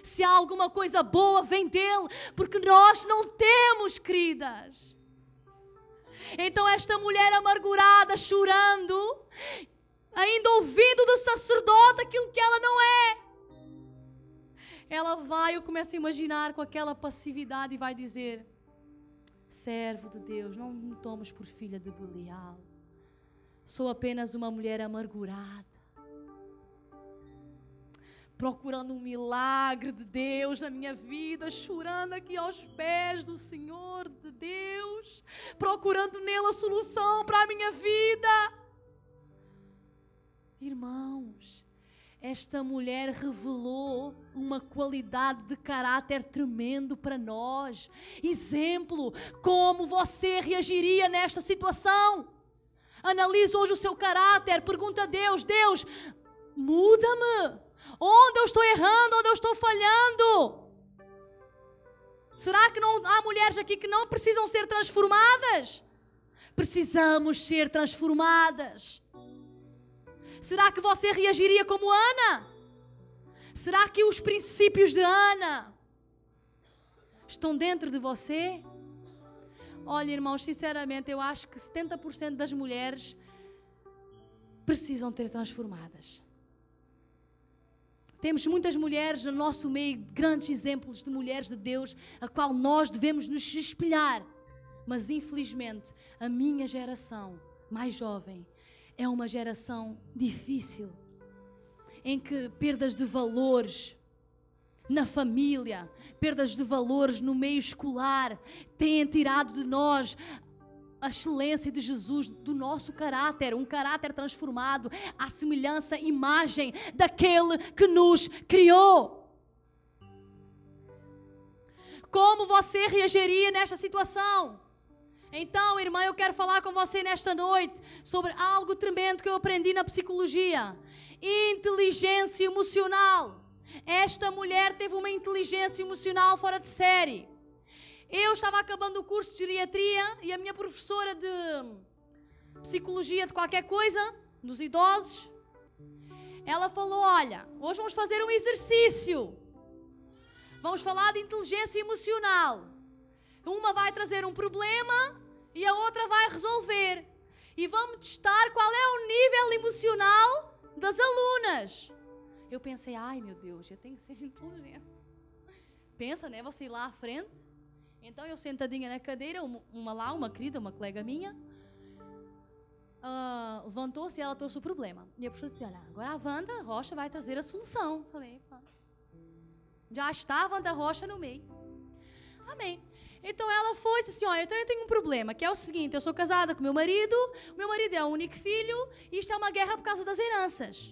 Se há alguma coisa boa, vem dele, porque nós não temos, queridas. Então, esta mulher amargurada, chorando, ainda ouvindo do sacerdote aquilo que ela não é, ela vai, eu começo a imaginar com aquela passividade e vai dizer: servo de Deus, não me tomes por filha de Belial. Sou apenas uma mulher amargurada, procurando um milagre de Deus na minha vida, chorando aqui aos pés do Senhor de Deus, procurando nele a solução para a minha vida. Irmãos, esta mulher revelou uma qualidade de caráter tremendo para nós. Exemplo, como você reagiria nesta situação? Analise hoje o seu caráter, pergunta a Deus: Deus, muda-me. Onde eu estou errando, onde eu estou falhando? Será que não há mulheres aqui que não precisam ser transformadas? Precisamos ser transformadas. Será que você reagiria como Ana? Será que os princípios de Ana estão dentro de você? Olha, irmãos, sinceramente, eu acho que 70% das mulheres precisam ter transformadas. Temos muitas mulheres no nosso meio, grandes exemplos de mulheres de Deus, a qual nós devemos nos espelhar. Mas infelizmente, a minha geração mais jovem é uma geração difícil, em que perdas de valores na família, perdas de valores no meio escolar, têm tirado de nós a excelência de Jesus, do nosso caráter, um caráter transformado à semelhança, imagem daquele que nos criou. Como você reagiria nesta situação? Então, irmã, eu quero falar com você nesta noite sobre algo tremendo que eu aprendi na psicologia: inteligência emocional. Esta mulher teve uma inteligência emocional fora de série. Eu estava acabando o curso de geriatria e a minha professora de psicologia de qualquer coisa, dos idosos, ela falou: Olha, hoje vamos fazer um exercício. Vamos falar de inteligência emocional. Uma vai trazer um problema e a outra vai resolver. E vamos testar qual é o nível emocional das alunas. Eu pensei, ai meu Deus, eu tenho que ser inteligente. Pensa, né? Você ir lá à frente. Então eu sentadinha na cadeira, uma lá, uma querida, uma colega minha, uh, levantou-se e ela trouxe o problema. E a professora disse: Olha, agora a Wanda Rocha vai trazer a solução. Falei, pá. Já está a Wanda Rocha no meio. Amém. Então ela foi e disse assim: Olha, então eu tenho um problema, que é o seguinte: eu sou casada com meu marido, meu marido é o único filho, e isto é uma guerra por causa das heranças.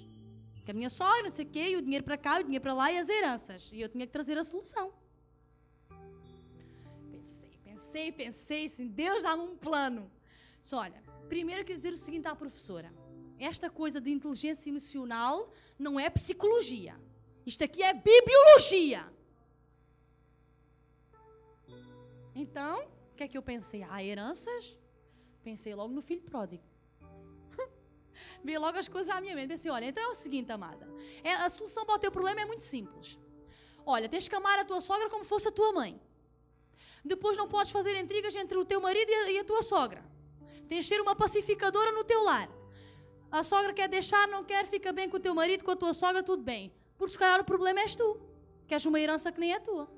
Que a minha sogra, não sei o quê, e o dinheiro para cá, e o dinheiro para lá e as heranças. E eu tinha que trazer a solução. Pensei, pensei, pensei, assim, Deus dá-me um plano. Só olha, primeiro eu queria dizer o seguinte à professora: esta coisa de inteligência emocional não é psicologia. Isto aqui é bibliologia. Então, o que é que eu pensei? Ah, heranças? Pensei logo no filho pródigo. Veio logo as coisas à minha mente. Pensei, olha, então é o seguinte, amada. É, a solução para o teu problema é muito simples. Olha, tens que amar a tua sogra como fosse a tua mãe. Depois não podes fazer intrigas entre o teu marido e a, e a tua sogra. Tens de ser uma pacificadora no teu lar. A sogra quer deixar, não quer, fica bem com o teu marido, com a tua sogra, tudo bem. Porque se calhar o problema és tu. Queres uma herança que nem é tua.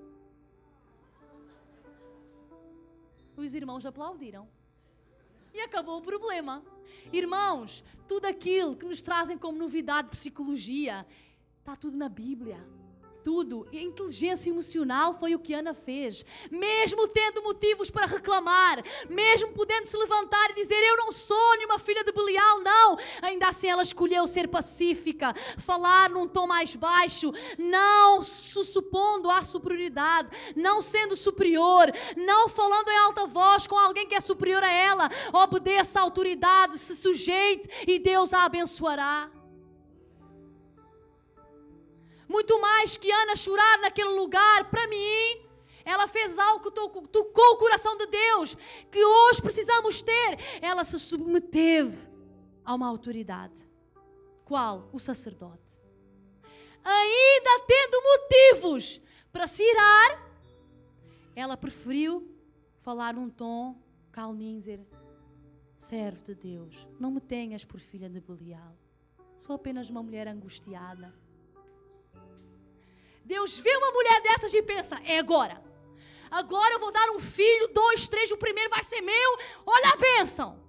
Os irmãos aplaudiram. E acabou o problema. Irmãos, tudo aquilo que nos trazem como novidade de psicologia, está tudo na Bíblia tudo. E a inteligência emocional foi o que Ana fez. Mesmo tendo motivos para reclamar, mesmo podendo se levantar e dizer: Eu não sou nenhuma filha de Belial, não. Ainda assim ela escolheu ser pacífica, falar num tom mais baixo, não se supondo à superioridade, não sendo superior, não falando em alta voz com alguém que é superior a ela. Obedeça à autoridade, se sujeite e Deus a abençoará. Muito mais que Ana chorar naquele lugar, para mim, ela fez algo que tocou o coração de Deus, que hoje precisamos ter. Ela se submeteve a uma autoridade. Qual? O sacerdote. Ainda tendo motivos para se irar, ela preferiu falar num tom calminho, dizer: Servo de Deus, não me tenhas por filha de Belial. Sou apenas uma mulher angustiada Deus vê uma mulher dessas e pensa: é agora. Agora eu vou dar um filho, dois, três, o primeiro vai ser meu. Olha a bênção.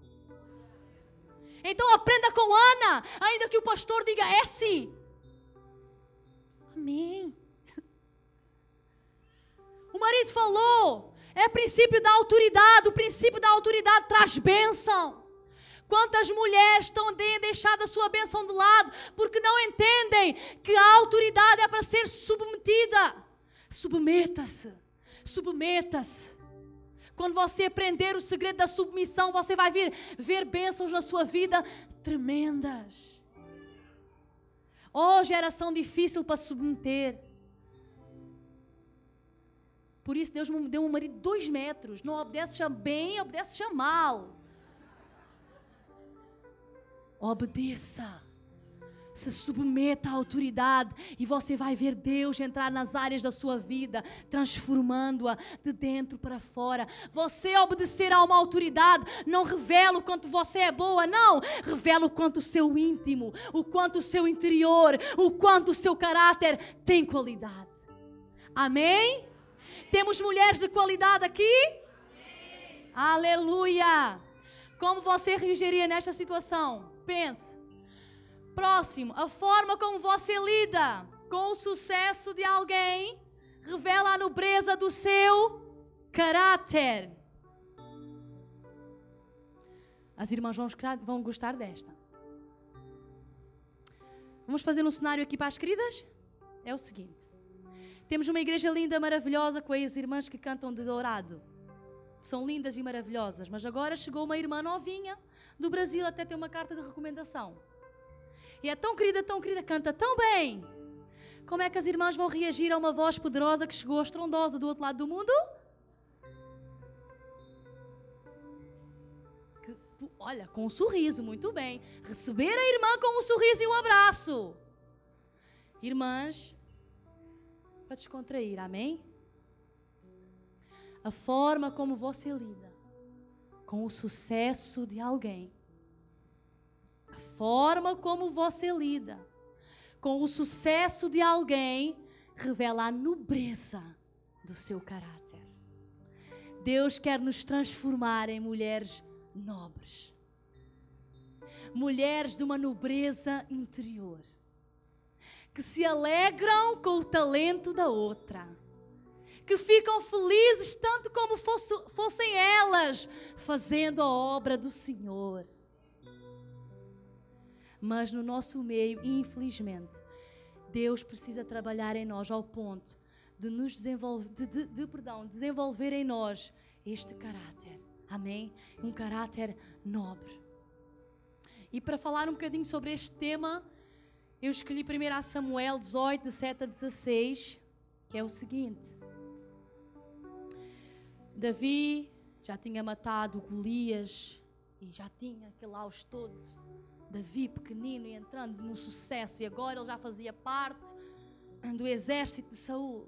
Então aprenda com Ana, ainda que o pastor diga é sim. Amém. O marido falou, é princípio da autoridade, o princípio da autoridade traz bênção. Quantas mulheres estão deixando a sua bênção de lado porque não entendem que a autoridade é para ser submetida. Submeta-se. Submeta-se. Quando você aprender o segredo da submissão, você vai vir ver bênçãos na sua vida tremendas. Oh, geração difícil para submeter. Por isso Deus me deu um marido de dois metros. Não obedece bem, obedece mal. Obedeça. Se submeta à autoridade e você vai ver Deus entrar nas áreas da sua vida, transformando-a de dentro para fora. Você obedecer a uma autoridade não revela o quanto você é boa, não. Revela o quanto o seu íntimo, o quanto o seu interior, o quanto o seu caráter tem qualidade. Amém? Temos mulheres de qualidade aqui? Amém. Aleluia! Como você reagiria nesta situação? Pense. Próximo, a forma como você lida com o sucesso de alguém revela a nobreza do seu caráter. As irmãs vão, gostar desta. Vamos fazer um cenário aqui para as queridas? É o seguinte: temos uma igreja linda, maravilhosa, com as irmãs que cantam de dourado. São lindas e maravilhosas, mas agora chegou uma irmã novinha do Brasil até ter uma carta de recomendação. E é tão querida, tão querida, canta tão bem. Como é que as irmãs vão reagir a uma voz poderosa que chegou estrondosa do outro lado do mundo? Que, olha, com um sorriso, muito bem. Receber a irmã com um sorriso e um abraço. Irmãs, para descontrair, amém? A forma como você lida com o sucesso de alguém. A forma como você lida com o sucesso de alguém revela a nobreza do seu caráter. Deus quer nos transformar em mulheres nobres. Mulheres de uma nobreza interior. Que se alegram com o talento da outra que ficam felizes tanto como fosse, fossem elas fazendo a obra do Senhor. Mas no nosso meio, infelizmente, Deus precisa trabalhar em nós ao ponto de nos desenvolver, de, de, de, perdão, desenvolver em nós este caráter. Amém? Um caráter nobre. E para falar um bocadinho sobre este tema, eu escolhi primeiro a Samuel 18, de 7 a 16, que é o seguinte. Davi já tinha matado Golias e já tinha aquele aos todo. Davi pequenino e entrando no sucesso e agora ele já fazia parte do exército de Saul.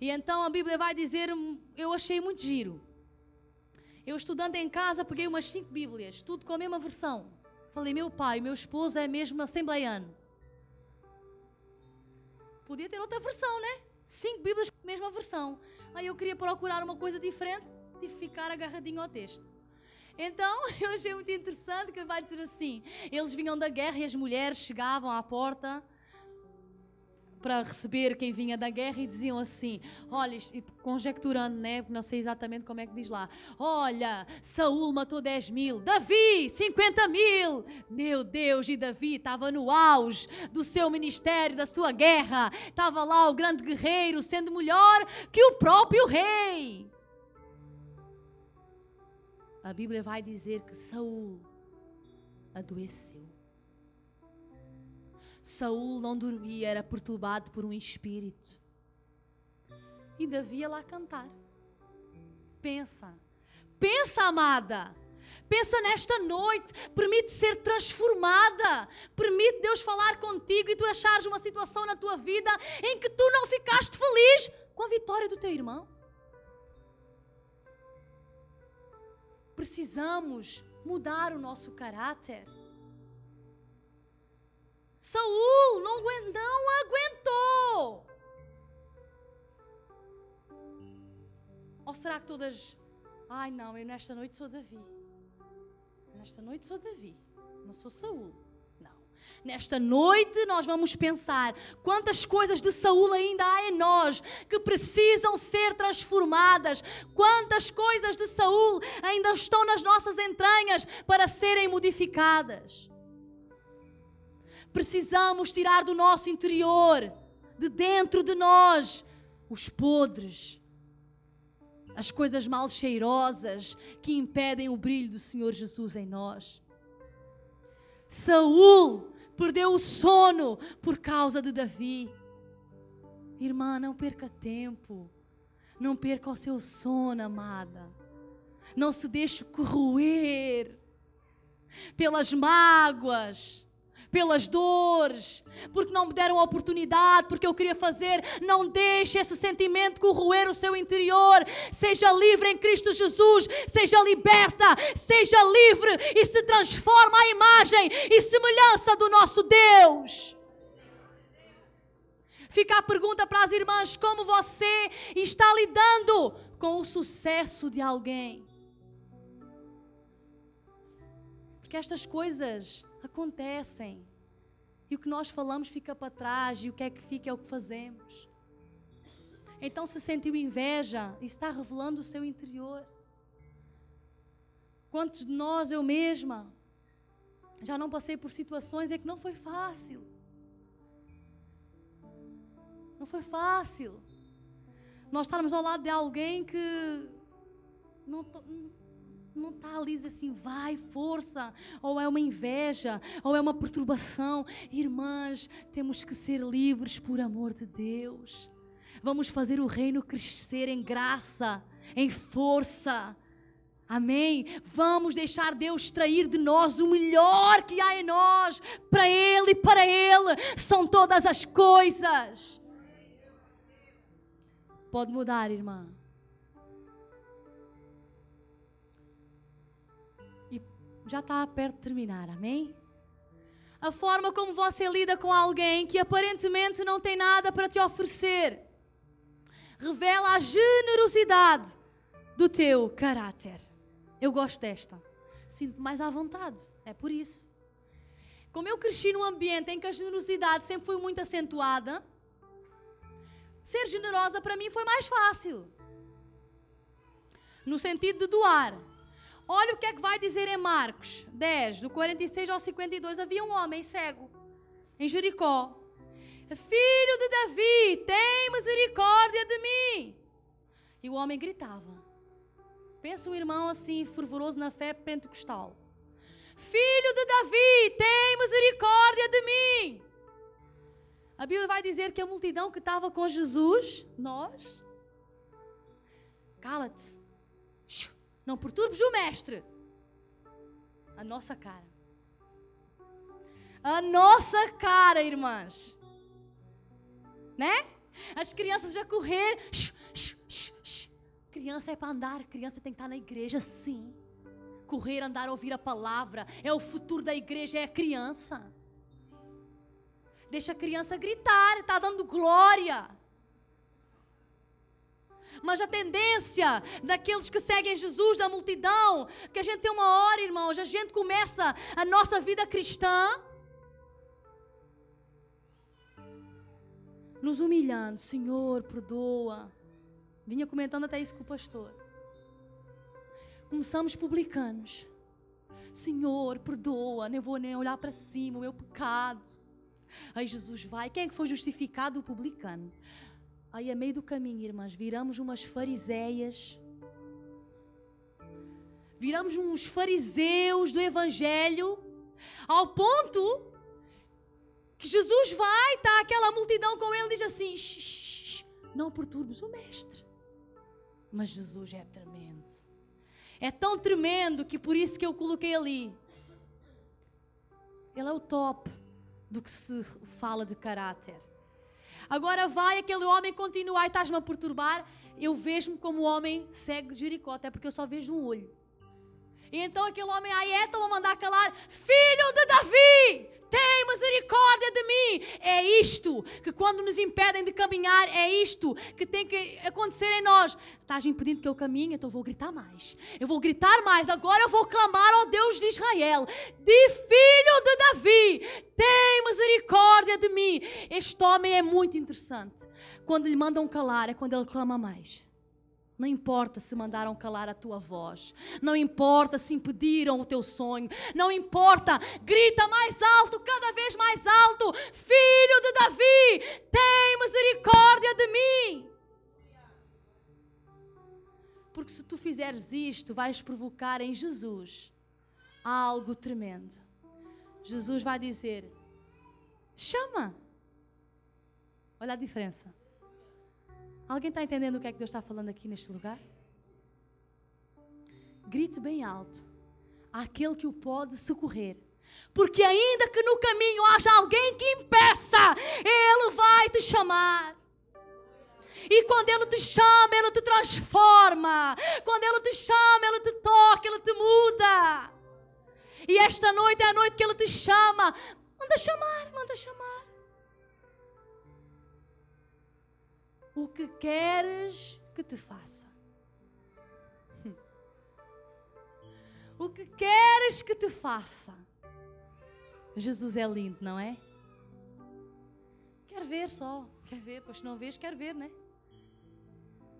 E então a Bíblia vai dizer, eu achei muito giro. Eu estudando em casa peguei umas cinco Bíblias, tudo com a mesma versão. Falei, meu pai, meu esposo é mesmo assembleiano. Podia ter outra versão, né? Cinco Bíblias com a mesma versão. Aí eu queria procurar uma coisa diferente, que ficar agarradinho ao texto. Então eu achei muito interessante que vai dizer assim: eles vinham da guerra e as mulheres chegavam à porta para receber quem vinha da guerra e diziam assim: olha, conjecturando, né? Não sei exatamente como é que diz lá. Olha, Saul matou 10 mil, Davi 50 mil. Meu Deus, e Davi estava no auge do seu ministério, da sua guerra. Estava lá o grande guerreiro, sendo melhor que o próprio rei. A Bíblia vai dizer que Saul adoeceu. Saul não dormia, era perturbado por um espírito. E Davi ia lá cantar. Pensa, pensa, amada. Pensa nesta noite, permite ser transformada, permite Deus falar contigo e tu achares uma situação na tua vida em que tu não ficaste feliz com a vitória do teu irmão. Precisamos mudar o nosso caráter. Saul não, não aguentou. Ou será que todas. Ai não, eu nesta noite sou Davi. Nesta noite sou Davi. Não sou Saul. Nesta noite nós vamos pensar quantas coisas de Saul ainda há em nós que precisam ser transformadas. Quantas coisas de Saul ainda estão nas nossas entranhas para serem modificadas. Precisamos tirar do nosso interior, de dentro de nós, os podres, as coisas mal cheirosas que impedem o brilho do Senhor Jesus em nós. Saul perdeu o sono por causa de Davi. Irmã, não perca tempo. Não perca o seu sono, amada. Não se deixe corroer pelas mágoas pelas dores, porque não me deram a oportunidade, porque eu queria fazer. Não deixe esse sentimento corroer o seu interior. Seja livre em Cristo Jesus, seja liberta, seja livre e se transforma a imagem e semelhança do nosso Deus. Fica a pergunta para as irmãs: como você está lidando com o sucesso de alguém? Porque estas coisas acontecem. E o que nós falamos fica para trás, e o que é que fica é o que fazemos. Então, se sentiu inveja, está revelando o seu interior. Quantos de nós, eu mesma, já não passei por situações em que não foi fácil. Não foi fácil. Nós estarmos ao lado de alguém que não, não está ali assim, vai, força, ou é uma inveja, ou é uma perturbação. Irmãs, temos que ser livres por amor de Deus. Vamos fazer o reino crescer em graça, em força. Amém? Vamos deixar Deus extrair de nós o melhor que há em nós, para Ele e para Ele são todas as coisas. Pode mudar, irmã. Já está perto de terminar, amém? A forma como você lida com alguém que aparentemente não tem nada para te oferecer revela a generosidade do teu caráter. Eu gosto desta. Sinto-me mais à vontade. É por isso. Como eu cresci num ambiente em que a generosidade sempre foi muito acentuada, ser generosa para mim foi mais fácil. No sentido de doar. Olha o que é que vai dizer em Marcos 10, do 46 ao 52. Havia um homem cego em Jericó. Filho de Davi, tem misericórdia de mim. E o homem gritava. Pensa o irmão assim, fervoroso na fé pentecostal. Filho de Davi, tem misericórdia de mim. A Bíblia vai dizer que a multidão que estava com Jesus, nós, cala-te, não perturbes o mestre. A nossa cara. A nossa cara, irmãs. Né? As crianças já correr. Criança é para andar, criança tem que estar na igreja, sim. Correr, andar, ouvir a palavra. É o futuro da igreja, é a criança. Deixa a criança gritar, está dando glória. Mas a tendência daqueles que seguem Jesus, da multidão, que a gente tem uma hora, irmãos, a gente começa a nossa vida cristã nos humilhando. Senhor, perdoa. Vinha comentando até isso com o pastor. Começamos publicanos. Senhor, perdoa, nem vou nem olhar para cima, o meu pecado. Aí Jesus vai. Quem é que foi justificado? O publicano. Aí, a meio do caminho, irmãs, viramos umas fariseias. Viramos uns fariseus do Evangelho, ao ponto que Jesus vai, está aquela multidão com ele, diz assim: shh, shh, shh, não perturbes o Mestre. Mas Jesus é tremendo. É tão tremendo que por isso que eu coloquei ali. Ele é o top do que se fala de caráter. Agora vai aquele homem continuar e estás-me a perturbar. Eu vejo-me como homem cego de Jericó, até porque eu só vejo um olho. E então aquele homem aí é, estão a mandar calar: Filho de Davi, tem misericórdia de mim. É isto que, quando nos impedem de caminhar, é isto que tem que acontecer em nós. Estás impedindo que eu caminhe, então eu vou gritar mais. Eu vou gritar mais. Agora eu vou clamar ao Deus de Israel, de filho de Davi. Tem misericórdia de mim. Este homem é muito interessante. Quando lhe mandam calar, é quando ele clama mais. Não importa se mandaram calar a tua voz. Não importa se impediram o teu sonho. Não importa. Grita mais alto, cada vez mais alto. Filho de Davi, tem misericórdia de mim. Porque se tu fizeres isto, vais provocar em Jesus algo tremendo. Jesus vai dizer: chama. Olha a diferença. Alguém está entendendo o que é que Deus está falando aqui neste lugar? Grite bem alto àquele que o pode socorrer. Porque ainda que no caminho haja alguém que impeça, Ele vai te chamar. E quando Ele te chama, Ele te transforma. Quando Ele te chama, Ele te toca, Ele te muda. E esta noite é a noite que Ele te chama. Manda chamar, manda chamar. O que queres que te faça. O que queres que te faça. Jesus é lindo, não é? Quer ver só, quer ver, pois se não vês, quer ver, né?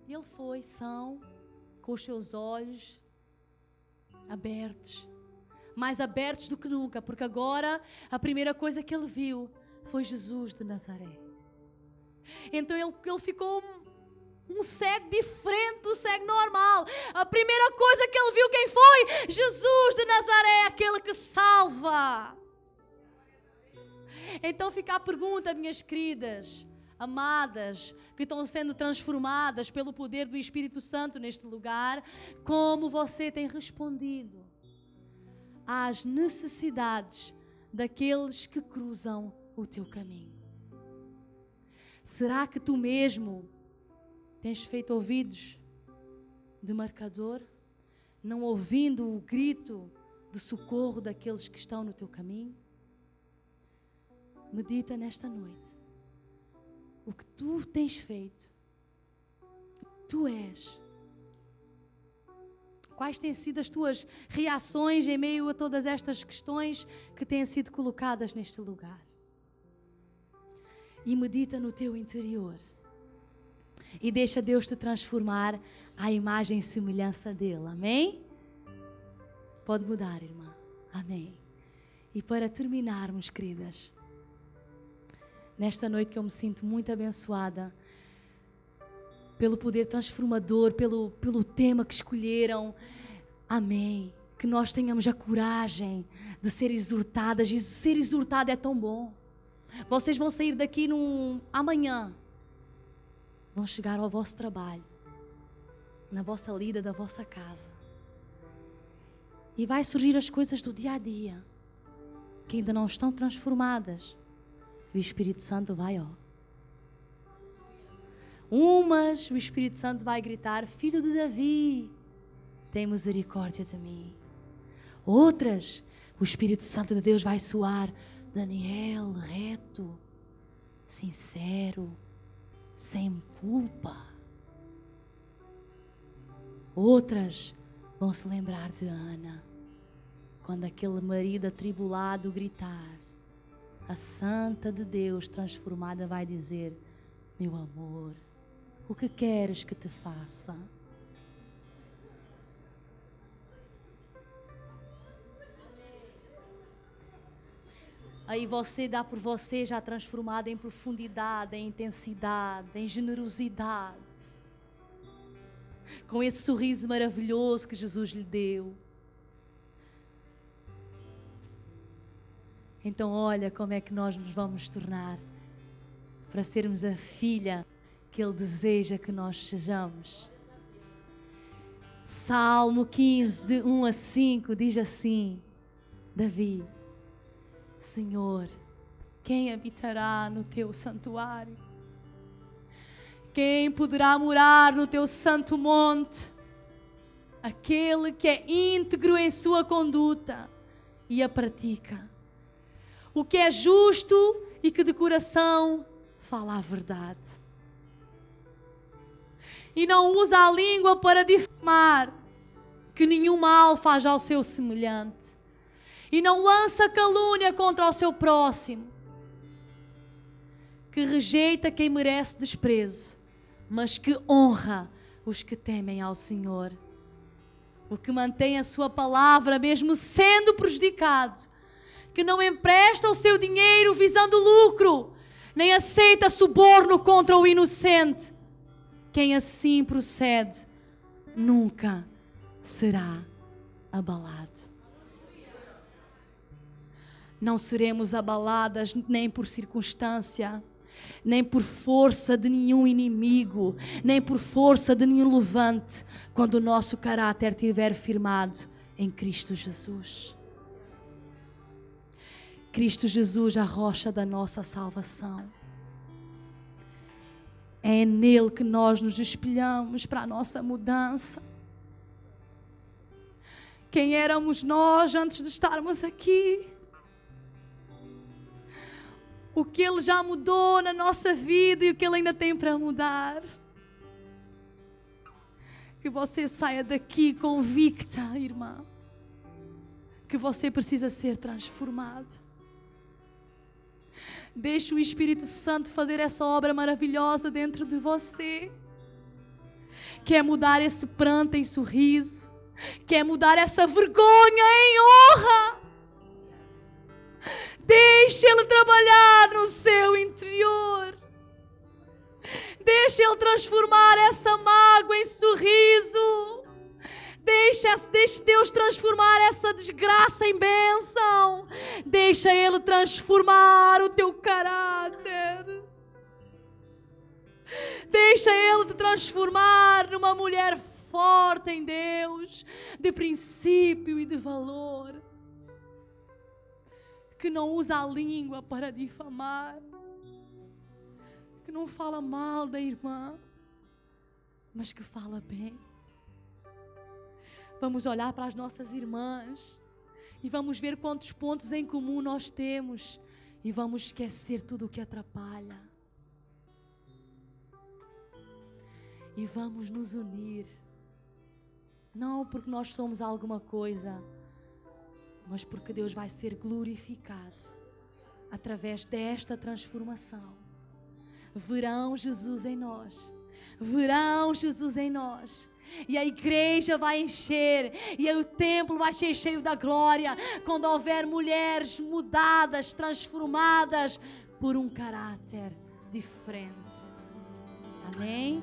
E ele foi são, com os seus olhos abertos, mais abertos do que nunca, porque agora a primeira coisa que ele viu foi Jesus de Nazaré. Então ele, ele ficou um, um cego diferente do cego normal. A primeira coisa que ele viu, quem foi? Jesus de Nazaré, aquele que salva. Então fica a pergunta, minhas queridas, amadas, que estão sendo transformadas pelo poder do Espírito Santo neste lugar, como você tem respondido às necessidades daqueles que cruzam o teu caminho? Será que tu mesmo tens feito ouvidos de marcador, não ouvindo o grito de socorro daqueles que estão no teu caminho? Medita nesta noite o que tu tens feito, tu és. Quais têm sido as tuas reações em meio a todas estas questões que têm sido colocadas neste lugar? E medita no teu interior. e deixa Deus te transformar à imagem e semelhança dele. Amém? Pode mudar, irmã. Amém. E para terminarmos, queridas, nesta noite que eu me sinto muito abençoada pelo poder transformador, pelo, pelo tema que escolheram. Amém. Que nós tenhamos a coragem de ser exortadas. E ser exortada é tão bom. Vocês vão sair daqui num, amanhã. Vão chegar ao vosso trabalho, na vossa lida da vossa casa. E vai surgir as coisas do dia a dia que ainda não estão transformadas. E o Espírito Santo vai, ó. Umas, o Espírito Santo vai gritar: Filho de Davi, tem misericórdia de mim. Outras, o Espírito Santo de Deus vai soar: Daniel, reto, sincero, sem culpa. Outras vão se lembrar de Ana quando aquele marido atribulado gritar, a santa de Deus transformada vai dizer: Meu amor, o que queres que te faça? Aí você dá por você já transformada em profundidade, em intensidade, em generosidade. Com esse sorriso maravilhoso que Jesus lhe deu. Então, olha como é que nós nos vamos tornar para sermos a filha que Ele deseja que nós sejamos. Salmo 15, de 1 a 5, diz assim: Davi, Senhor, quem habitará no teu santuário? Quem poderá morar no teu santo monte? Aquele que é íntegro em sua conduta e a pratica o que é justo e que de coração fala a verdade. E não usa a língua para difamar, que nenhum mal faz ao seu semelhante. E não lança calúnia contra o seu próximo, que rejeita quem merece desprezo, mas que honra os que temem ao Senhor. O que mantém a sua palavra, mesmo sendo prejudicado, que não empresta o seu dinheiro visando lucro, nem aceita suborno contra o inocente. Quem assim procede nunca será abalado. Não seremos abaladas nem por circunstância, nem por força de nenhum inimigo, nem por força de nenhum levante, quando o nosso caráter estiver firmado em Cristo Jesus. Cristo Jesus, a rocha da nossa salvação. É nele que nós nos espelhamos para a nossa mudança. Quem éramos nós antes de estarmos aqui? O que Ele já mudou na nossa vida e o que Ele ainda tem para mudar. Que você saia daqui convicta, irmã, que você precisa ser transformada. Deixe o Espírito Santo fazer essa obra maravilhosa dentro de você. Quer mudar esse pranto em sorriso. Quer mudar essa vergonha em honra. Deixe Ele trabalhar no seu interior. Deixe Ele transformar essa mágoa em sorriso. Deixa, deixa Deus transformar essa desgraça em bênção. Deixa Ele transformar o teu caráter. Deixa Ele te transformar numa mulher forte em Deus, de princípio e de valor. Que não usa a língua para difamar. Que não fala mal da irmã, mas que fala bem. Vamos olhar para as nossas irmãs e vamos ver quantos pontos em comum nós temos e vamos esquecer tudo o que atrapalha. E vamos nos unir. Não porque nós somos alguma coisa, mas porque Deus vai ser glorificado através desta transformação. Verão Jesus em nós verão Jesus em nós. E a igreja vai encher, e o templo vai ser cheio da glória, quando houver mulheres mudadas, transformadas por um caráter diferente. Amém?